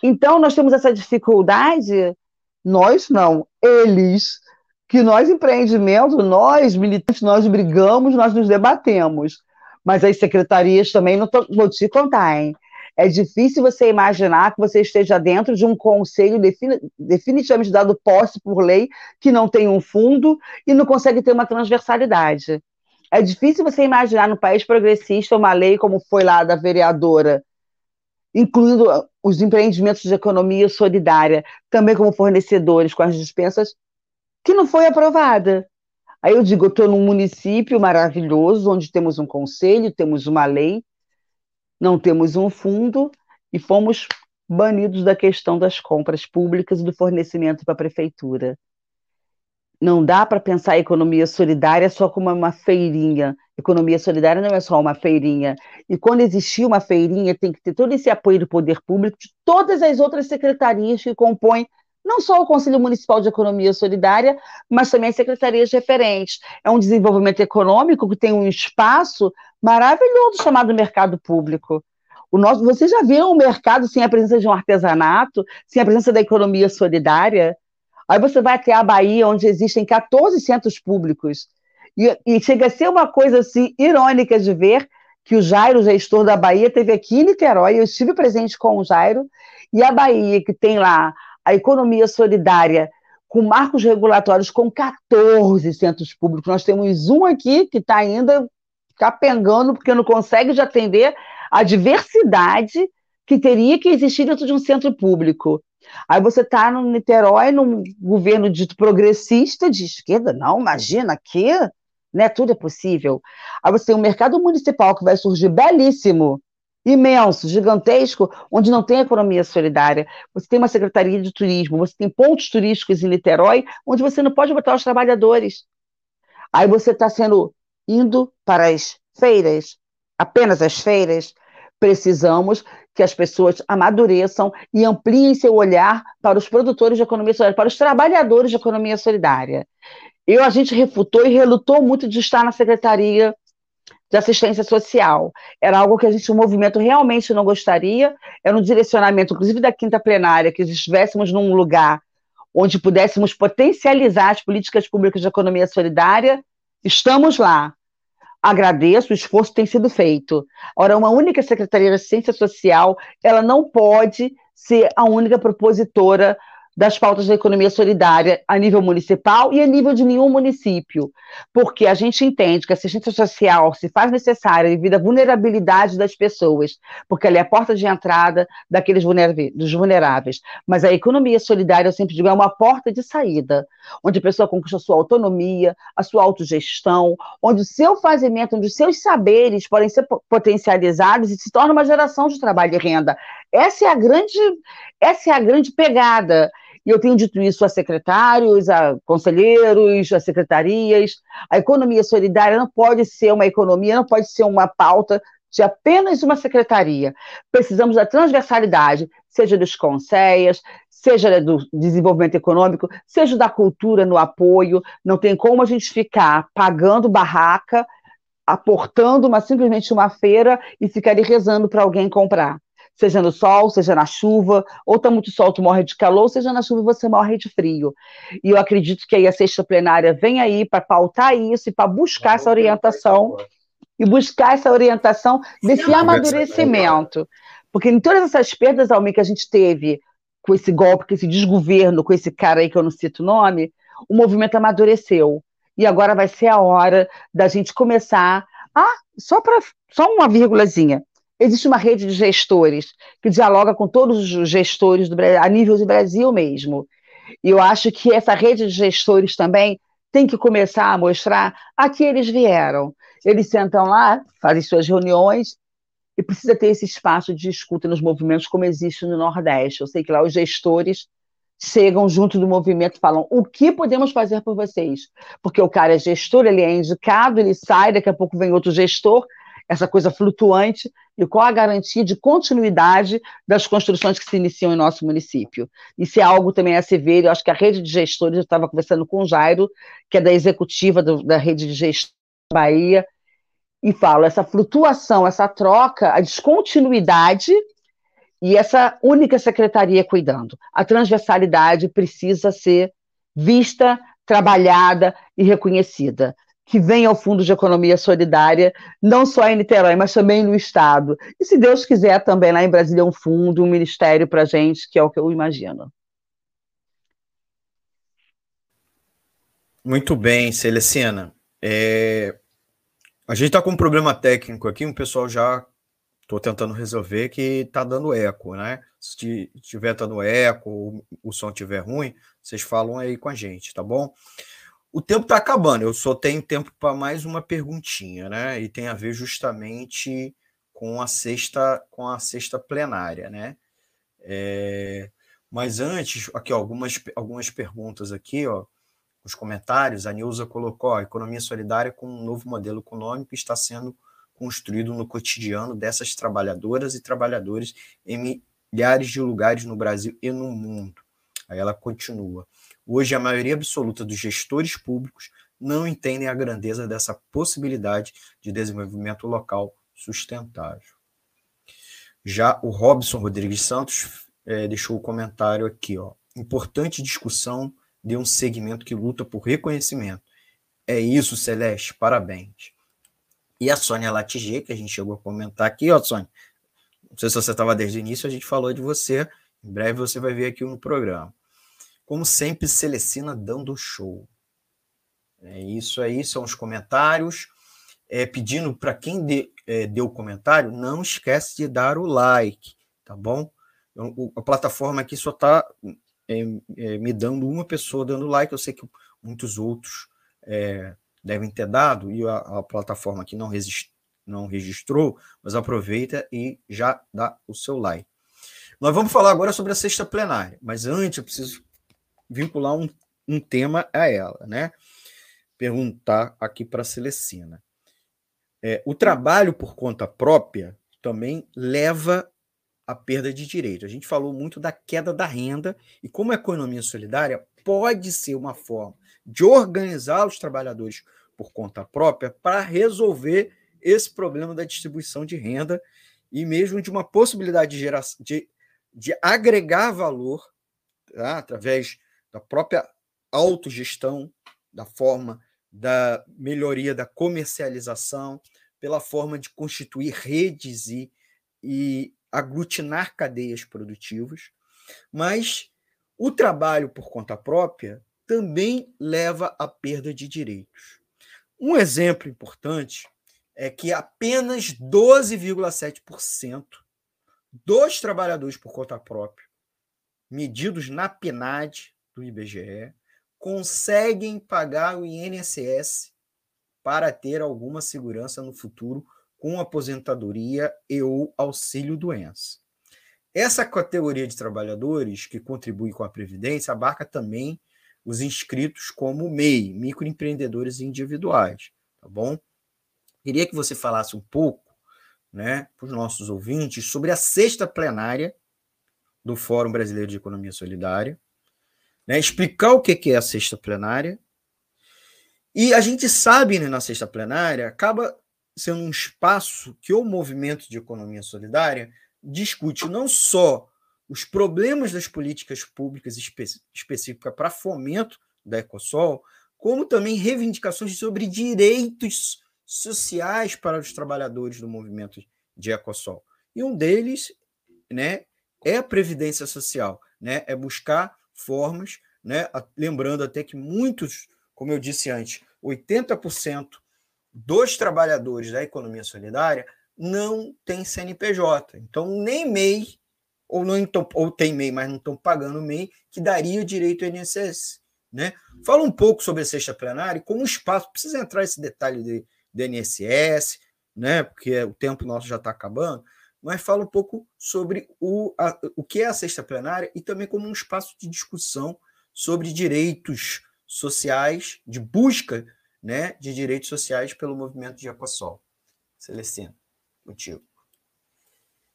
Então, nós temos essa dificuldade, nós não, eles, que nós empreendimentos, nós militantes, nós brigamos, nós nos debatemos. Mas as secretarias também, não tô, vou te contar, hein? É difícil você imaginar que você esteja dentro de um conselho definitivamente dado posse por lei, que não tem um fundo e não consegue ter uma transversalidade. É difícil você imaginar no país progressista uma lei como foi lá da vereadora, incluindo os empreendimentos de economia solidária, também como fornecedores com as dispensas, que não foi aprovada. Aí eu digo, eu estou num município maravilhoso, onde temos um conselho, temos uma lei, não temos um fundo e fomos banidos da questão das compras públicas e do fornecimento para a prefeitura. Não dá para pensar a economia solidária só como uma feirinha. Economia solidária não é só uma feirinha. E quando existir uma feirinha, tem que ter todo esse apoio do poder público, de todas as outras secretarias que compõem não só o Conselho Municipal de Economia Solidária, mas também as secretarias referentes. É um desenvolvimento econômico que tem um espaço maravilhoso chamado mercado público. O nosso, você já viu um mercado sem a presença de um artesanato, sem a presença da economia solidária? Aí você vai até a Bahia, onde existem 14 centros públicos. E, e chega a ser uma coisa assim irônica de ver que o Jairo, gestor da Bahia, teve aqui em Niterói, eu estive presente com o Jairo, e a Bahia, que tem lá a economia solidária com marcos regulatórios com 14 centros públicos. Nós temos um aqui que está ainda capengando, porque não consegue de atender a diversidade que teria que existir dentro de um centro público. Aí você está no Niterói, num governo dito progressista, de esquerda, não, imagina, aqui, né, tudo é possível. Aí você tem um mercado municipal que vai surgir belíssimo, imenso, gigantesco, onde não tem economia solidária. Você tem uma secretaria de turismo, você tem pontos turísticos em Niterói, onde você não pode botar os trabalhadores. Aí você está sendo indo para as feiras, apenas as feiras. Precisamos que as pessoas amadureçam e ampliem seu olhar para os produtores de economia solidária, para os trabalhadores de economia solidária. Eu, a gente refutou e relutou muito de estar na secretaria de assistência social. Era algo que a gente, o movimento realmente não gostaria, era um direcionamento, inclusive da quinta plenária, que estivéssemos num lugar onde pudéssemos potencializar as políticas públicas de economia solidária. Estamos lá. Agradeço, o esforço tem sido feito. Ora, uma única Secretaria de Assistência Social, ela não pode ser a única propositora das pautas da economia solidária a nível municipal e a nível de nenhum município, porque a gente entende que a assistência social se faz necessária devido à vulnerabilidade das pessoas, porque ela é a porta de entrada daqueles dos vulneráveis. Mas a economia solidária, eu sempre digo, é uma porta de saída, onde a pessoa conquista a sua autonomia, a sua autogestão, onde o seu fazimento, onde os seus saberes podem ser potencializados e se torna uma geração de trabalho e renda. Essa é a grande, essa é a grande pegada. E eu tenho dito isso a secretários, a conselheiros, a secretarias. A economia solidária não pode ser uma economia, não pode ser uma pauta de apenas uma secretaria. Precisamos da transversalidade, seja dos conselhos, seja do desenvolvimento econômico, seja da cultura no apoio. Não tem como a gente ficar pagando barraca, aportando uma, simplesmente uma feira e ficar ali rezando para alguém comprar seja no sol, seja na chuva, ou está muito sol, tu morre de calor, seja na chuva você morre de frio. E eu acredito que aí a sexta plenária vem aí para pautar isso e para buscar essa orientação e buscar essa orientação desse amadurecimento. Porque em todas essas perdas, Almir, que a gente teve com esse golpe, com esse desgoverno, com esse cara aí que eu não cito o nome, o movimento amadureceu. E agora vai ser a hora da gente começar a, só para só uma vírgulazinha, existe uma rede de gestores que dialoga com todos os gestores do, a nível do Brasil mesmo. E eu acho que essa rede de gestores também tem que começar a mostrar a que eles vieram. Eles sentam lá, fazem suas reuniões e precisa ter esse espaço de escuta nos movimentos como existe no Nordeste. Eu sei que lá os gestores chegam junto do movimento e falam o que podemos fazer por vocês. Porque o cara é gestor, ele é indicado, ele sai, daqui a pouco vem outro gestor, essa coisa flutuante, e qual a garantia de continuidade das construções que se iniciam em nosso município. Isso é algo também a se ver, eu acho que a rede de gestores, eu estava conversando com o Jairo, que é da executiva do, da rede de gestão da Bahia, e falo, essa flutuação, essa troca, a descontinuidade e essa única secretaria cuidando. A transversalidade precisa ser vista, trabalhada e reconhecida que venha ao Fundo de Economia Solidária, não só em Niterói, mas também no Estado. E se Deus quiser, também lá em Brasília um fundo, um ministério para a gente, que é o que eu imagino. Muito bem, Celestina. É... A gente está com um problema técnico aqui, o pessoal já estou tentando resolver que está dando eco, né? Se estiver dando eco, o som estiver ruim, vocês falam aí com a gente, tá bom? O tempo está acabando, eu só tenho tempo para mais uma perguntinha, né? E tem a ver justamente com a sexta, com a sexta plenária, né? É, mas antes, aqui ó, algumas, algumas perguntas aqui, ó, os comentários. A Nilza colocou: ó, economia solidária com um novo modelo econômico está sendo construído no cotidiano dessas trabalhadoras e trabalhadores em milhares de lugares no Brasil e no mundo. Aí ela continua. Hoje, a maioria absoluta dos gestores públicos não entendem a grandeza dessa possibilidade de desenvolvimento local sustentável. Já o Robson Rodrigues Santos é, deixou o comentário aqui, ó. Importante discussão de um segmento que luta por reconhecimento. É isso, Celeste, parabéns. E a Sônia Latiger, que a gente chegou a comentar aqui, ó, Sônia. Não sei se você estava desde o início, a gente falou de você. Em breve você vai ver aqui no programa. Como sempre, Celestina dando show. É isso aí, são os comentários. É, pedindo para quem de, é, deu o comentário, não esquece de dar o like, tá bom? Eu, a plataforma aqui só está é, é, me dando uma pessoa dando like, eu sei que muitos outros é, devem ter dado, e a, a plataforma aqui não, resist, não registrou, mas aproveita e já dá o seu like. Nós vamos falar agora sobre a sexta plenária, mas antes eu preciso vincular um, um tema a ela, né? Perguntar aqui para a Celestina. É, o trabalho por conta própria também leva à perda de direito. A gente falou muito da queda da renda e como a economia solidária pode ser uma forma de organizar os trabalhadores por conta própria para resolver esse problema da distribuição de renda e mesmo de uma possibilidade de, de, de agregar valor tá? através da própria autogestão, da forma da melhoria da comercialização, pela forma de constituir redes e, e aglutinar cadeias produtivas, mas o trabalho por conta própria também leva à perda de direitos. Um exemplo importante é que apenas 12,7% dos trabalhadores por conta própria, medidos na PNAD do IBGE, conseguem pagar o INSS para ter alguma segurança no futuro com aposentadoria e ou auxílio doença. Essa categoria de trabalhadores que contribui com a previdência abarca também os inscritos como MEI, microempreendedores individuais, tá bom? Queria que você falasse um pouco, né, para os nossos ouvintes sobre a sexta plenária do Fórum Brasileiro de Economia Solidária, né, explicar o que é a sexta plenária. E a gente sabe, né, na sexta plenária, acaba sendo um espaço que o movimento de economia solidária discute não só os problemas das políticas públicas espe específicas para fomento da Ecosol, como também reivindicações sobre direitos sociais para os trabalhadores do movimento de Ecosol. E um deles né, é a previdência social, né, é buscar formas, né? lembrando até que muitos, como eu disse antes, 80% dos trabalhadores da economia solidária não tem CNPJ. Então, nem MEI, ou, não ou tem MEI, mas não estão pagando MEI, que daria direito ao INSS. Né? Fala um pouco sobre a sexta plenária, como espaço, precisa entrar esse detalhe de, do INSS, né? porque o tempo nosso já está acabando, mas fala um pouco sobre o, a, o que é a sexta plenária e também como um espaço de discussão sobre direitos sociais, de busca né, de direitos sociais pelo movimento de Aquasol. Celestina, contigo.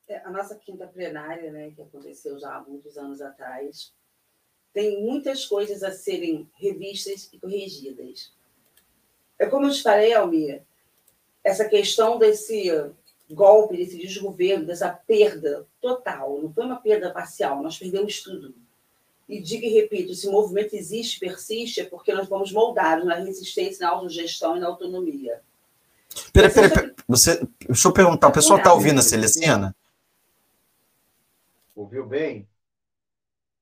É, a nossa quinta plenária, né, que aconteceu já há muitos anos atrás, tem muitas coisas a serem revistas e corrigidas. É como eu te falei, Almir, essa questão desse golpe, desse desgoverno, dessa perda total, não foi uma perda parcial, nós perdemos tudo. E digo e repito, esse movimento existe, persiste, é porque nós vamos moldados na resistência, na autogestão e na autonomia. Peraí, peraí, pera. Você, deixa eu perguntar, o pessoal está ouvindo a Celestina? Ouviu bem?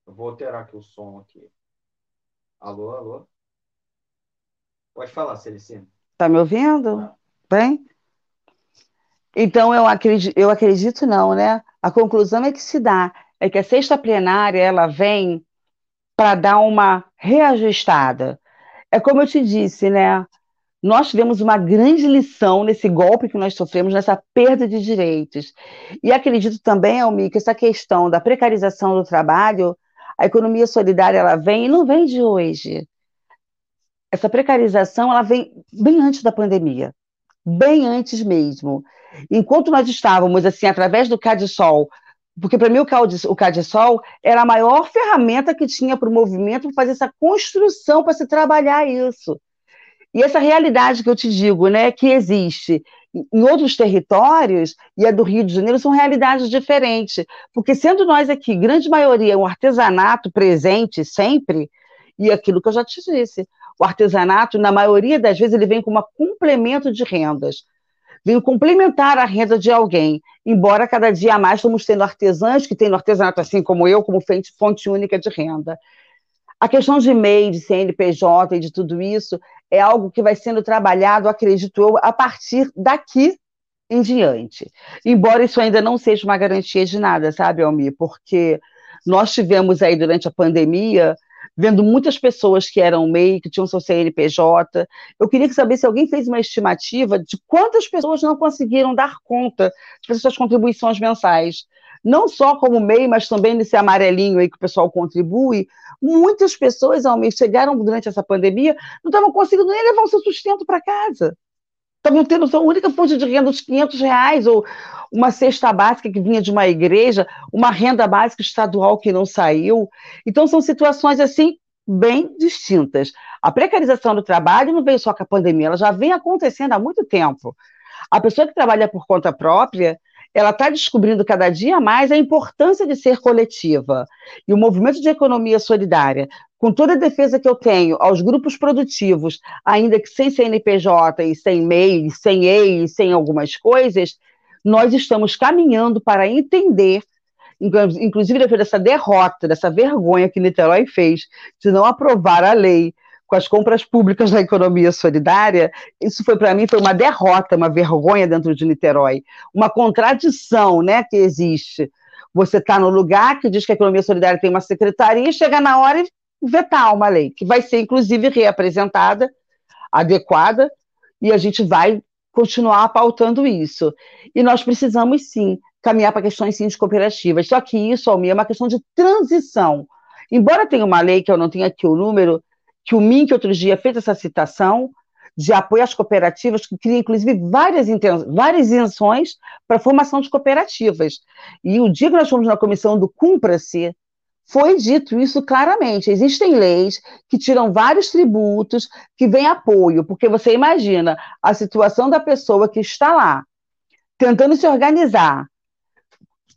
Eu vou alterar aqui o som aqui. Alô, alô? Pode falar, Celestina. Está me ouvindo? Bem? Então, eu acredito, eu acredito não, né? A conclusão é que se dá, é que a sexta plenária, ela vem para dar uma reajustada. É como eu te disse, né? nós tivemos uma grande lição nesse golpe que nós sofremos, nessa perda de direitos. E acredito também, Almi, que essa questão da precarização do trabalho, a economia solidária, ela vem e não vem de hoje. Essa precarização, ela vem bem antes da pandemia, bem antes mesmo. Enquanto nós estávamos, assim, através do CADSOL, porque para mim o CADSOL era a maior ferramenta que tinha para o movimento fazer essa construção para se trabalhar isso. E essa realidade que eu te digo, né, que existe em outros territórios e a do Rio de Janeiro são realidades diferentes, porque sendo nós aqui, grande maioria, um artesanato presente sempre, e aquilo que eu já te disse, o artesanato, na maioria das vezes, ele vem com um complemento de rendas, vem complementar a renda de alguém, embora cada dia mais estamos tendo artesãs que têm no artesanato, assim como eu, como fonte única de renda. A questão de MEI, de CNPJ e de tudo isso é algo que vai sendo trabalhado, acredito eu, a partir daqui em diante. Embora isso ainda não seja uma garantia de nada, sabe, Almir? Porque nós tivemos aí durante a pandemia vendo muitas pessoas que eram MEI, que tinham seu CNPJ. Eu queria saber se alguém fez uma estimativa de quantas pessoas não conseguiram dar conta de suas contribuições mensais. Não só como MEI, mas também nesse amarelinho aí que o pessoal contribui, Muitas pessoas, ao mês, chegaram durante essa pandemia, não estavam conseguindo nem levar o seu sustento para casa. Estavam tendo sua única fonte de renda dos 500 reais, ou uma cesta básica que vinha de uma igreja, uma renda básica estadual que não saiu. Então, são situações assim bem distintas. A precarização do trabalho não veio só com a pandemia, ela já vem acontecendo há muito tempo. A pessoa que trabalha por conta própria, ela está descobrindo cada dia mais a importância de ser coletiva. E o movimento de economia solidária, com toda a defesa que eu tenho aos grupos produtivos, ainda que sem CNPJ e sem MEI, sem EI, sem algumas coisas, nós estamos caminhando para entender inclusive depois dessa derrota, dessa vergonha que Niterói fez de não aprovar a lei com as compras públicas da economia solidária, isso foi para mim foi uma derrota, uma vergonha dentro de Niterói, uma contradição, né, que existe. Você está no lugar que diz que a economia solidária tem uma secretaria e chega na hora e vetar uma lei, que vai ser inclusive reapresentada, adequada, e a gente vai continuar pautando isso. E nós precisamos sim caminhar para questões sim de cooperativas. Só que isso, Almir, é uma questão de transição. Embora tenha uma lei que eu não tenho aqui o número, que o MINC outro dia fez essa citação de apoio às cooperativas, que cria, inclusive, várias, várias isenções para a formação de cooperativas. E o dia que nós fomos na comissão do Cumpra-se, foi dito isso claramente. Existem leis que tiram vários tributos, que vêm apoio, porque você imagina a situação da pessoa que está lá, tentando se organizar.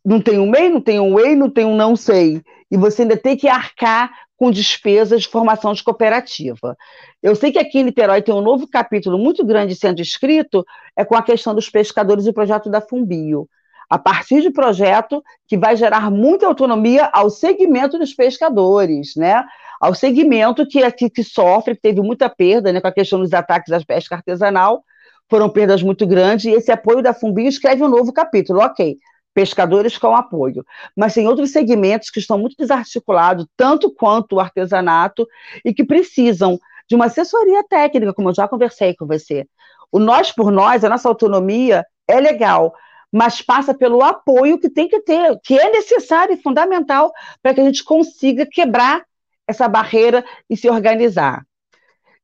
Não tem um MEI, não tem um EI, não tem um não sei. E você ainda tem que arcar com despesas de formação de cooperativa. Eu sei que aqui em Niterói tem um novo capítulo muito grande sendo escrito, é com a questão dos pescadores e o projeto da Fumbio. A partir de projeto que vai gerar muita autonomia ao segmento dos pescadores, né? Ao segmento que, que, que sofre, que teve muita perda né, com a questão dos ataques à pesca artesanal, foram perdas muito grandes, e esse apoio da Fumbio escreve um novo capítulo. Ok, pescadores com apoio. Mas tem outros segmentos que estão muito desarticulados, tanto quanto o artesanato, e que precisam de uma assessoria técnica, como eu já conversei com você. O nós por nós, a nossa autonomia é legal, mas passa pelo apoio que tem que ter, que é necessário e fundamental para que a gente consiga quebrar essa barreira e se organizar.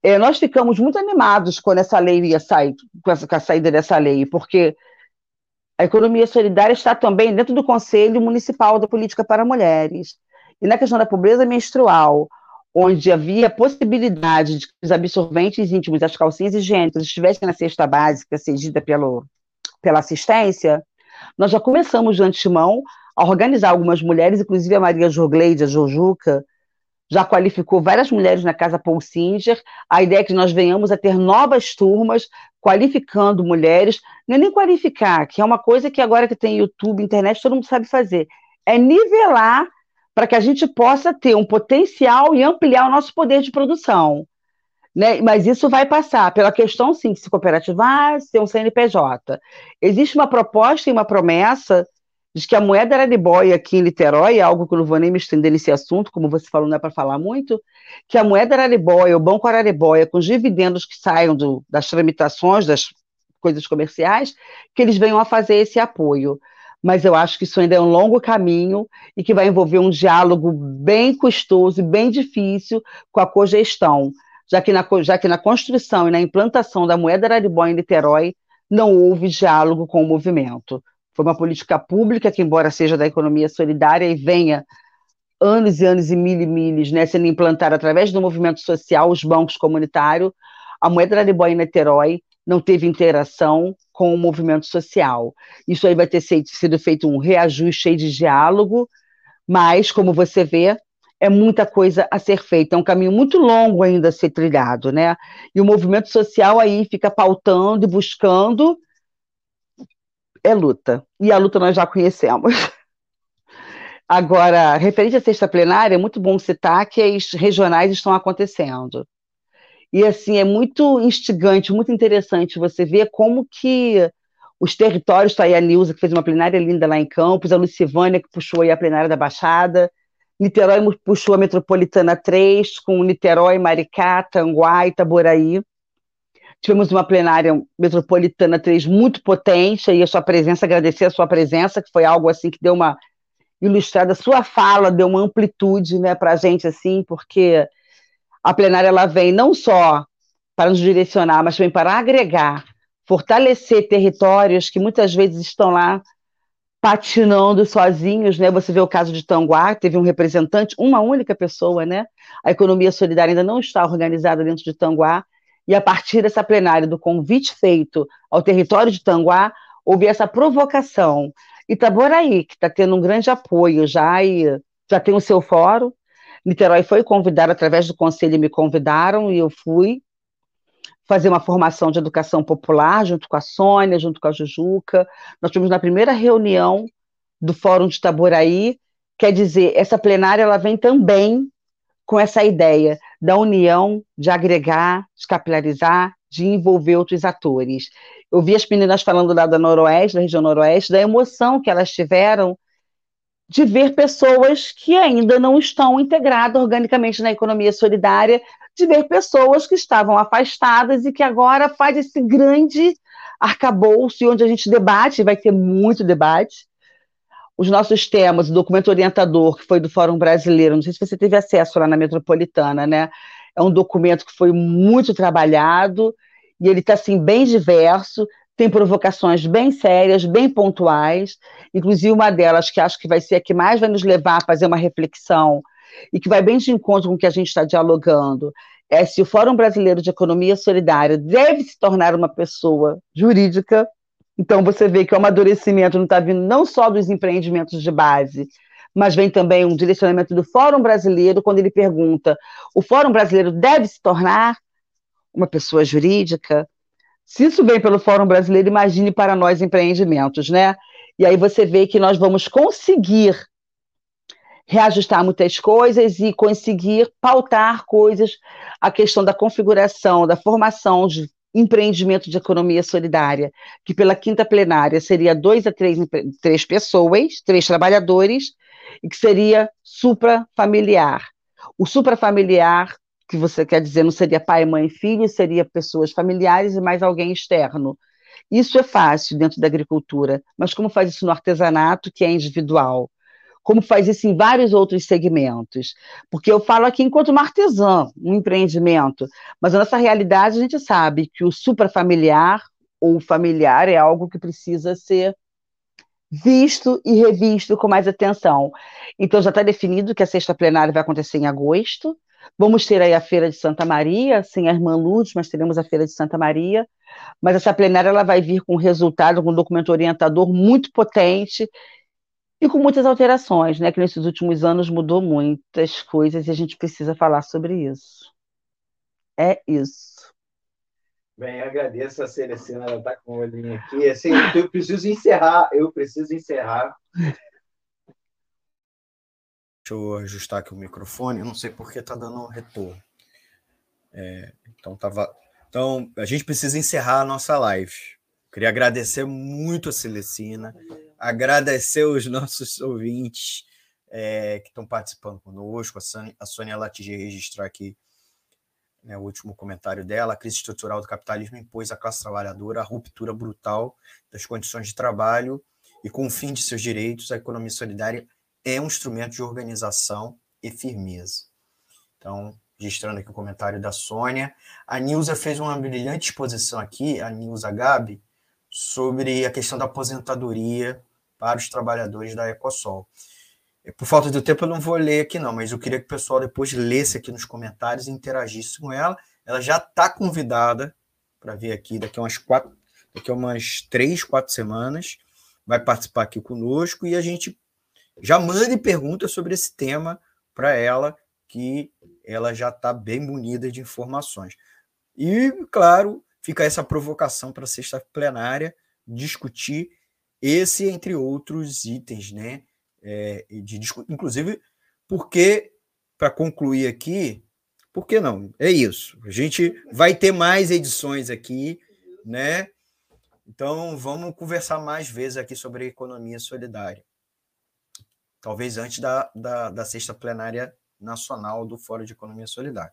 É, nós ficamos muito animados quando essa lei ia sair, com, essa, com a saída dessa lei, porque a economia solidária está também dentro do Conselho Municipal da Política para Mulheres. E na questão da pobreza menstrual, onde havia possibilidade de que os absorventes íntimos, as calcinhas higiênicas, estivessem na cesta básica cedida pelo, pela assistência, nós já começamos de antemão a organizar algumas mulheres, inclusive a Maria Jorgleide, a Jojuca, já qualificou várias mulheres na Casa Paul Singer. A ideia é que nós venhamos a ter novas turmas qualificando mulheres, não é nem qualificar, que é uma coisa que agora que tem YouTube, internet, todo mundo sabe fazer, é nivelar para que a gente possa ter um potencial e ampliar o nosso poder de produção. Né? Mas isso vai passar pela questão, sim, de se cooperativar, ser um CNPJ. Existe uma proposta e uma promessa diz que a moeda araribóia aqui em Niterói, é algo que eu não vou nem me estender nesse assunto, como você falou, não é para falar muito, que a moeda araribóia, o Banco Araribóia, com os dividendos que saiam do, das tramitações, das coisas comerciais, que eles venham a fazer esse apoio. Mas eu acho que isso ainda é um longo caminho e que vai envolver um diálogo bem custoso e bem difícil com a cogestão, já que na, já que na construção e na implantação da moeda araribóia em Niterói não houve diálogo com o movimento. Foi uma política pública que, embora seja da economia solidária e venha anos e anos e mil e miles né, sendo implantada através do movimento social, os bancos comunitários, a moeda araribóia em Niterói não teve interação com o movimento social. Isso aí vai ter sido feito um reajuste de diálogo, mas, como você vê, é muita coisa a ser feita, é um caminho muito longo ainda a ser trilhado, né? E o movimento social aí fica pautando e buscando é luta. E a luta nós já conhecemos. Agora, referente à sexta plenária, é muito bom citar que as regionais estão acontecendo. E assim, é muito instigante, muito interessante você ver como que os territórios, está aí a Nilza, que fez uma plenária linda lá em Campos, a Lucivânia, que puxou aí a plenária da Baixada, Niterói puxou a Metropolitana 3, com Niterói, Maricá, Tanguá, Itaboraí. Tivemos uma plenária Metropolitana 3 muito potente, aí a sua presença, agradecer a sua presença, que foi algo assim que deu uma ilustrada, sua fala deu uma amplitude né, para a gente, assim, porque a plenária ela vem não só para nos direcionar, mas também para agregar, fortalecer territórios que muitas vezes estão lá patinando sozinhos, né? Você vê o caso de Tanguá, teve um representante, uma única pessoa, né? A economia solidária ainda não está organizada dentro de Tanguá, e a partir dessa plenária, do convite feito ao território de Tanguá, houve essa provocação. Itaboraí, que está tendo um grande apoio já, e já tem o seu fórum, Niterói foi convidado, através do conselho me convidaram, e eu fui fazer uma formação de educação popular, junto com a Sônia, junto com a Jujuca. Nós tivemos na primeira reunião do Fórum de Itaboraí, quer dizer, essa plenária ela vem também com essa ideia da união, de agregar, de capilarizar, de envolver outros atores. Eu vi as meninas falando lá da Noroeste, da região Noroeste, da emoção que elas tiveram de ver pessoas que ainda não estão integradas organicamente na economia solidária, de ver pessoas que estavam afastadas e que agora faz esse grande arcabouço onde a gente debate, vai ter muito debate. Os nossos temas, o documento orientador, que foi do Fórum Brasileiro, não sei se você teve acesso lá na Metropolitana, né? É um documento que foi muito trabalhado e ele está assim bem diverso tem provocações bem sérias, bem pontuais, inclusive uma delas que acho que vai ser a que mais vai nos levar a fazer uma reflexão e que vai bem de encontro com o que a gente está dialogando, é se o Fórum Brasileiro de Economia Solidária deve se tornar uma pessoa jurídica. Então você vê que o amadurecimento não está vindo não só dos empreendimentos de base, mas vem também um direcionamento do Fórum Brasileiro quando ele pergunta: o Fórum Brasileiro deve se tornar uma pessoa jurídica? Se isso vem pelo Fórum Brasileiro, imagine para nós empreendimentos, né? E aí você vê que nós vamos conseguir reajustar muitas coisas e conseguir pautar coisas, a questão da configuração, da formação de empreendimento de economia solidária, que pela quinta plenária seria dois a três, três pessoas, três trabalhadores, e que seria suprafamiliar. O suprafamiliar que você quer dizer não seria pai, mãe filho, seria pessoas familiares e mais alguém externo. Isso é fácil dentro da agricultura, mas como faz isso no artesanato, que é individual? Como faz isso em vários outros segmentos? Porque eu falo aqui enquanto uma artesã, um empreendimento, mas a nossa realidade a gente sabe que o suprafamiliar ou familiar é algo que precisa ser visto e revisto com mais atenção. Então já está definido que a sexta plenária vai acontecer em agosto, Vamos ter aí a Feira de Santa Maria, sem a Irmã Lourdes, mas teremos a Feira de Santa Maria. Mas essa plenária ela vai vir com resultado, com um documento orientador muito potente e com muitas alterações, né? Que nesses últimos anos mudou muitas coisas e a gente precisa falar sobre isso. É isso. Bem, agradeço a Celestina, ela está com o olhinho aqui. Assim, eu preciso encerrar, eu preciso encerrar Deixa eu ajustar aqui o microfone. Eu não sei porque está dando um retorno. É, então, tava... então, a gente precisa encerrar a nossa live. Queria agradecer muito a Celestina, agradecer os nossos ouvintes é, que estão participando conosco. A Sônia, a Sônia Latiger registrar aqui né, o último comentário dela. A crise estrutural do capitalismo impôs à classe trabalhadora a ruptura brutal das condições de trabalho e, com o fim de seus direitos, a economia solidária é um instrumento de organização e firmeza. Então, registrando aqui o comentário da Sônia. A Nilza fez uma brilhante exposição aqui, a Nilza Gabi, sobre a questão da aposentadoria para os trabalhadores da Ecosol. Por falta de tempo, eu não vou ler aqui, não, mas eu queria que o pessoal depois lesse aqui nos comentários e interagisse com ela. Ela já está convidada para vir aqui daqui a umas quatro, daqui a umas três, quatro semanas. Vai participar aqui conosco e a gente já mande perguntas sobre esse tema para ela, que ela já está bem munida de informações. E, claro, fica essa provocação para a sexta plenária discutir esse, entre outros itens, né? É, de, inclusive, porque, para concluir aqui, por que não? É isso. A gente vai ter mais edições aqui, né? Então, vamos conversar mais vezes aqui sobre economia solidária. Talvez antes da, da, da sexta plenária nacional do Fórum de Economia Solidária.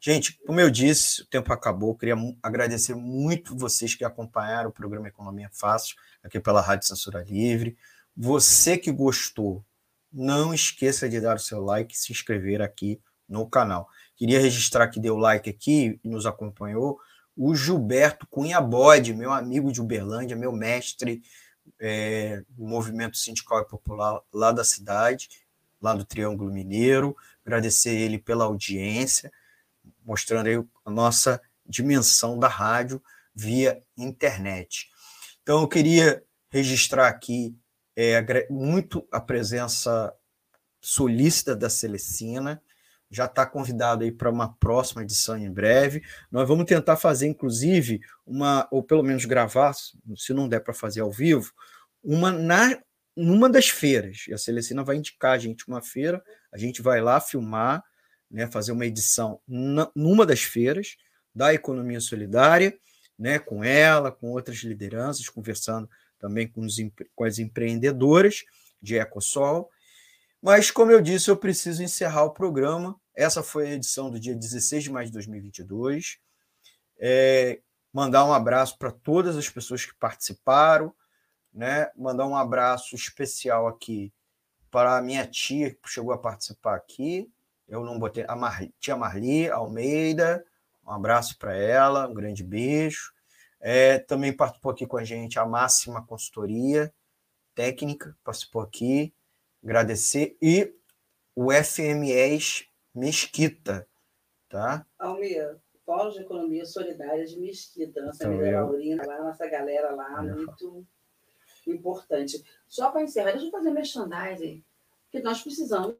Gente, como eu disse, o tempo acabou. Queria agradecer muito vocês que acompanharam o programa Economia Fácil aqui pela Rádio Censura Livre. Você que gostou, não esqueça de dar o seu like e se inscrever aqui no canal. Queria registrar que deu like aqui e nos acompanhou o Gilberto Cunha Bode, meu amigo de Uberlândia, meu mestre é, do movimento sindical e popular lá da cidade, lá do Triângulo Mineiro. Agradecer ele pela audiência mostrando aí a nossa dimensão da rádio via internet. Então, eu queria registrar aqui é, muito a presença solícita da Celecina, já está convidado aí para uma próxima edição em breve. Nós vamos tentar fazer, inclusive, uma, ou pelo menos gravar, se não der para fazer ao vivo, uma na numa das feiras. E a Celecina vai indicar a gente uma feira, a gente vai lá filmar né, fazer uma edição na, numa das feiras da economia solidária, né, com ela, com outras lideranças, conversando também com, os, com as empreendedoras de Ecosol. Mas, como eu disse, eu preciso encerrar o programa. Essa foi a edição do dia 16 de maio de 2022. É, mandar um abraço para todas as pessoas que participaram, né? mandar um abraço especial aqui para a minha tia que chegou a participar aqui, eu não botei. A Mar... Tia Marli Almeida, um abraço para ela, um grande beijo. É, também participou aqui com a gente a Máxima Consultoria Técnica, participou aqui. Agradecer. E o FMES Mesquita, tá? Almir, Fórum de Economia Solidária de Mesquita, nossa então, amiga Laurina, lá, nossa galera lá, muito importante. Só para encerrar, deixa eu fazer merchandising, que nós precisamos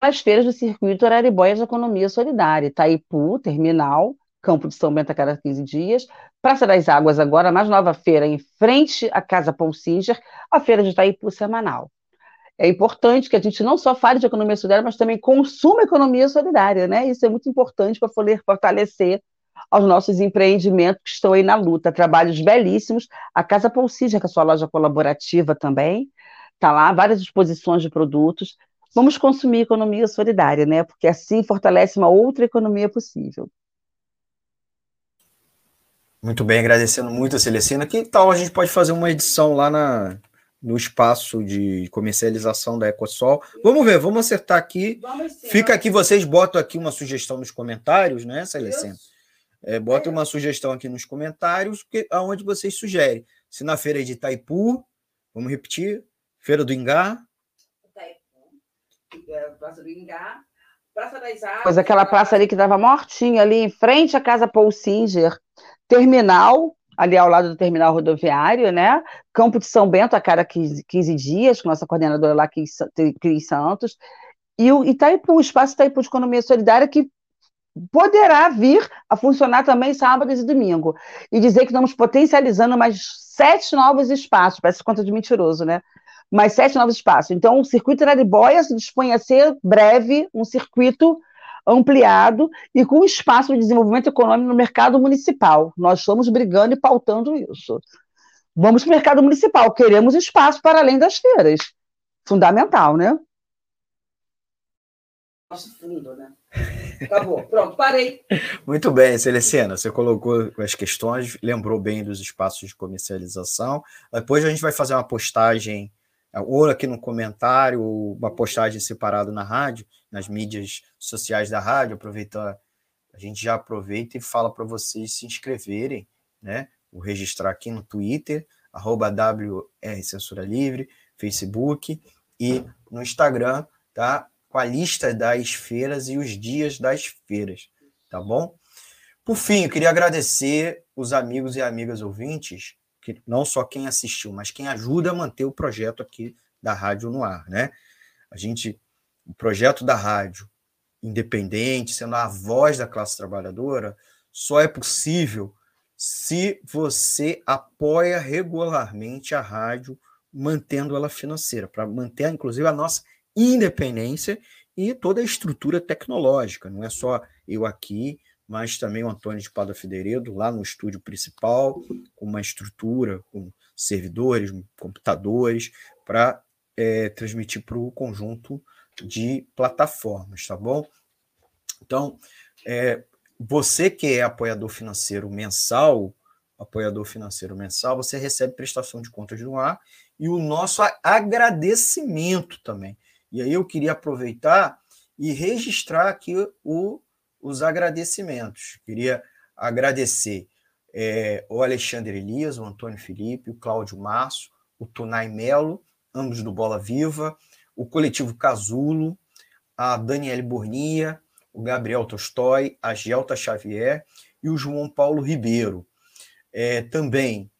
as feiras do circuito Araribóia de Economia Solidária, Itaipu, Terminal, Campo de São Bento a cada 15 dias, Praça das Águas agora, mais nova feira em frente à Casa Paul Singer, a feira de Itaipu semanal. É importante que a gente não só fale de economia solidária, mas também consuma economia solidária, né? Isso é muito importante para poder fortalecer aos nossos empreendimentos que estão aí na luta. Trabalhos belíssimos. A Casa Singer, que é a sua loja colaborativa também, está lá, várias exposições de produtos. Vamos consumir economia solidária, né? Porque assim fortalece uma outra economia possível. Muito bem, agradecendo muito a Celestina. Que tal a gente pode fazer uma edição lá na, no espaço de comercialização da Ecosol? Vamos ver, vamos acertar aqui. Vamos Fica aqui, vocês botam aqui uma sugestão nos comentários, né, Celestina? É, bota é. uma sugestão aqui nos comentários, que, aonde vocês sugerem. Se na feira de Itaipu, vamos repetir, Feira do Ingá, é, praça do Ingá, Praça das Águas. Pois aquela praça ali que estava mortinha, ali em frente à Casa Paul Singer, terminal, ali ao lado do terminal rodoviário, né? Campo de São Bento a cada 15, 15 dias, com nossa coordenadora lá, Cris Santos, e o Itaipu, o espaço Itaipu de Economia Solidária, que poderá vir a funcionar também sábados e domingo. E dizer que estamos potencializando mais sete novos espaços, parece conta de mentiroso, né? mais sete novos espaços. Então, o circuito Araribóia se dispõe a ser breve um circuito ampliado e com espaço de desenvolvimento econômico no mercado municipal. Nós estamos brigando e pautando isso. Vamos para o mercado municipal, queremos espaço para além das feiras. Fundamental, né? Nosso fundo, né? Acabou, pronto, parei. Muito bem, Celestina, você colocou as questões, lembrou bem dos espaços de comercialização. Depois a gente vai fazer uma postagem, ou aqui no comentário, uma postagem separada na rádio, nas mídias sociais da rádio, aproveitar, a gente já aproveita e fala para vocês se inscreverem, né? Vou registrar aqui no Twitter, arroba WR Censura Livre, Facebook e no Instagram, tá? Com a lista das feiras e os dias das feiras, tá bom? Por fim, eu queria agradecer os amigos e amigas ouvintes, que não só quem assistiu, mas quem ajuda a manter o projeto aqui da rádio no ar, né? A gente, o projeto da rádio independente, sendo a voz da classe trabalhadora, só é possível se você apoia regularmente a rádio, mantendo ela financeira, para manter, inclusive, a nossa independência e toda a estrutura tecnológica. Não é só eu aqui, mas também o Antônio de Pada Federedo, lá no estúdio principal, com uma estrutura, com servidores, computadores, para é, transmitir para o conjunto de plataformas, tá bom? Então, é, você que é apoiador financeiro mensal, apoiador financeiro mensal, você recebe prestação de contas no ar e o nosso agradecimento também. E aí eu queria aproveitar e registrar aqui o, os agradecimentos. Queria agradecer é, o Alexandre Elias, o Antônio Felipe, o Cláudio Março, o Tonai Melo, ambos do Bola Viva, o coletivo Casulo, a Daniele Bornia, o Gabriel Tolstói, a Gelta Xavier e o João Paulo Ribeiro. É, também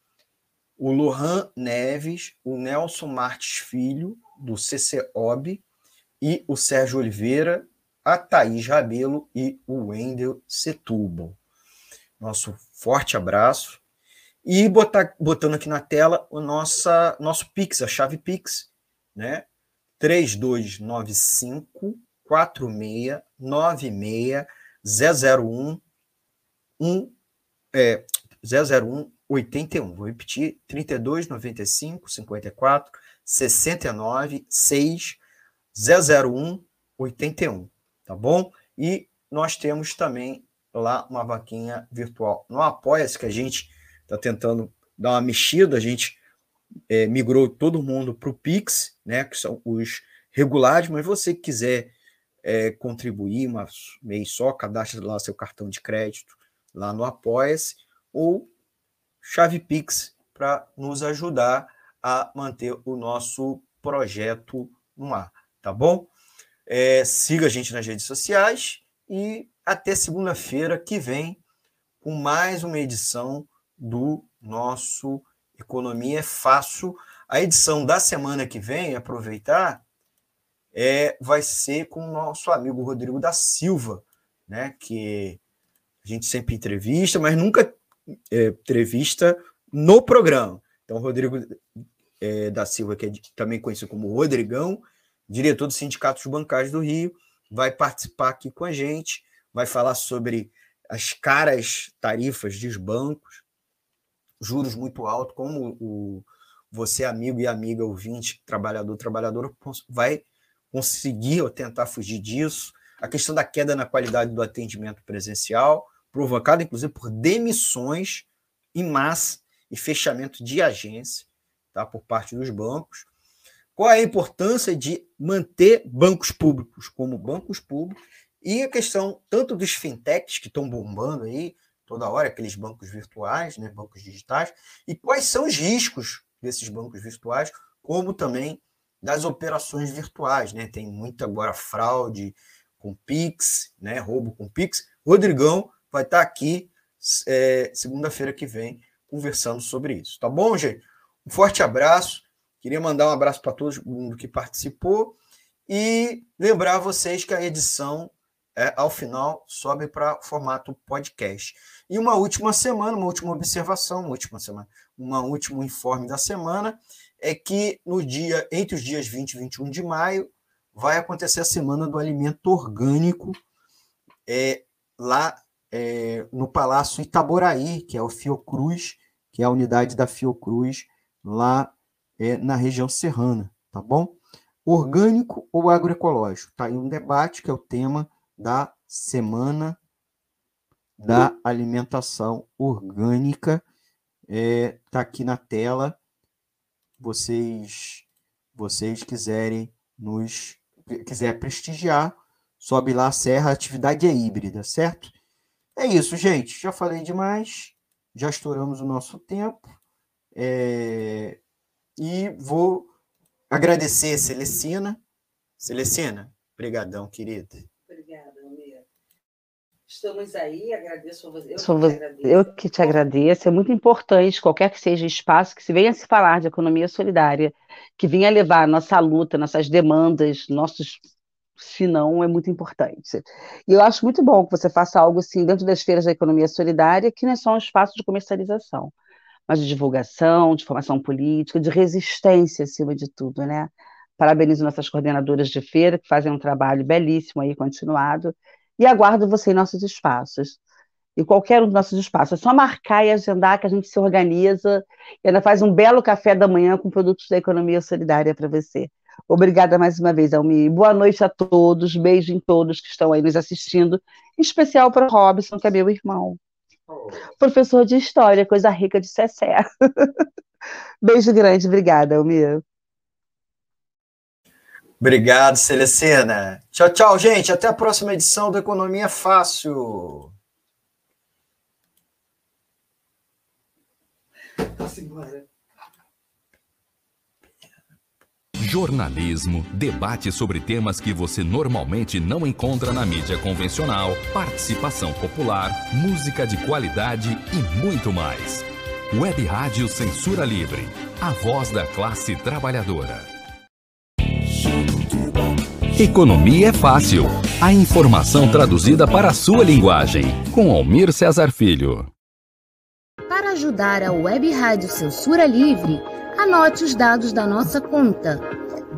o Lohan Neves, o Nelson Martins Filho, do CCOB, e o Sérgio Oliveira, a Thaís Rabelo e o Wendel Setúbal. Nosso forte abraço. E botar, botando aqui na tela o nossa, nosso Pix, a chave Pix, né? 3295 46 96 001 1 é, 001 81. Vou repetir: 32 95 54 69 6 001 81. Tá bom? E nós temos também lá uma vaquinha virtual no Apoia-se, que a gente está tentando dar uma mexida, a gente é, migrou todo mundo para o Pix, né, que são os regulares, mas você que quiser é, contribuir uma mês só, cadastre lá seu cartão de crédito lá no Apoia-se, ou chave Pix para nos ajudar a manter o nosso projeto no ar, tá bom? É, siga a gente nas redes sociais e até segunda-feira que vem com mais uma edição do nosso Economia é Fácil. A edição da semana que vem, aproveitar, é, vai ser com o nosso amigo Rodrigo da Silva, né, que a gente sempre entrevista, mas nunca é, entrevista no programa. Então, Rodrigo é, da Silva, que é também conhecido como Rodrigão, diretor do Sindicato dos Bancários do Rio, vai participar aqui com a gente, vai falar sobre as caras tarifas dos bancos, juros muito altos, como o, você, amigo e amiga ouvinte, trabalhador, trabalhadora, vai conseguir ou tentar fugir disso, a questão da queda na qualidade do atendimento presencial, provocada inclusive por demissões em massa e fechamento de agência tá, por parte dos bancos. Qual é a importância de manter bancos públicos como bancos públicos e a questão tanto dos fintechs que estão bombando aí toda hora, aqueles bancos virtuais, né, bancos digitais, e quais são os riscos desses bancos virtuais, como também das operações virtuais, né? Tem muita agora fraude com Pix, né? Roubo com Pix. Rodrigão vai estar aqui é, segunda-feira que vem conversando sobre isso. Tá bom, gente? Um forte abraço. Queria mandar um abraço para todo mundo que participou e lembrar vocês que a edição, é, ao final, sobe para formato podcast. E uma última semana, uma última observação, uma última semana, um último informe da semana é que no dia entre os dias 20 e 21 de maio vai acontecer a semana do alimento orgânico é, lá é, no Palácio Itaboraí, que é o Fiocruz, que é a unidade da Fiocruz lá é, na região serrana, tá bom? Orgânico ou agroecológico? Tá aí um debate que é o tema da semana da alimentação orgânica. É, tá aqui na tela. Vocês, vocês quiserem nos quiser prestigiar, sobe lá a serra, a atividade é híbrida, certo? É isso, gente. Já falei demais, já estouramos o nosso tempo. É... E vou agradecer a Celestina. Celestina, brigadão, querida. Estamos aí, agradeço a você. Eu, Sou que, te eu que te agradeço. É muito importante, qualquer que seja o espaço, que se venha se falar de economia solidária, que venha levar nossa luta, nossas demandas, nossos se não, é muito importante. E eu acho muito bom que você faça algo assim dentro das feiras da economia solidária, que não é só um espaço de comercialização, mas de divulgação, de formação política, de resistência acima de tudo, né? Parabenizo nossas coordenadoras de feira, que fazem um trabalho belíssimo aí, continuado, e aguardo você em nossos espaços. E qualquer um dos nossos espaços. É só marcar e agendar que a gente se organiza e ainda faz um belo café da manhã com produtos da economia solidária para você. Obrigada mais uma vez, Almi. Boa noite a todos, beijo em todos que estão aí nos assistindo, em especial para o Robson, que é meu irmão. Oh. Professor de História, coisa rica de Cessé. beijo grande, obrigada, Almi. Obrigado, Celestina. Tchau, tchau, gente. Até a próxima edição do Economia Fácil. Jornalismo, debate sobre temas que você normalmente não encontra na mídia convencional, participação popular, música de qualidade e muito mais. Web Rádio Censura Livre, a voz da classe trabalhadora. Economia é fácil. A informação traduzida para a sua linguagem. Com Almir Cesar Filho. Para ajudar a Web Rádio Censura Livre, Anote os dados da nossa conta.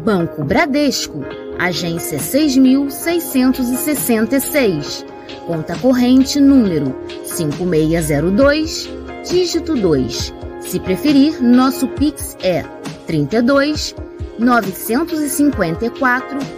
Banco Bradesco, agência 6666. Conta corrente número 5602, dígito 2. Se preferir, nosso Pix é 32 954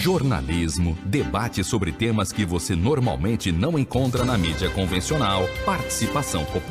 Jornalismo, debate sobre temas que você normalmente não encontra na mídia convencional, participação popular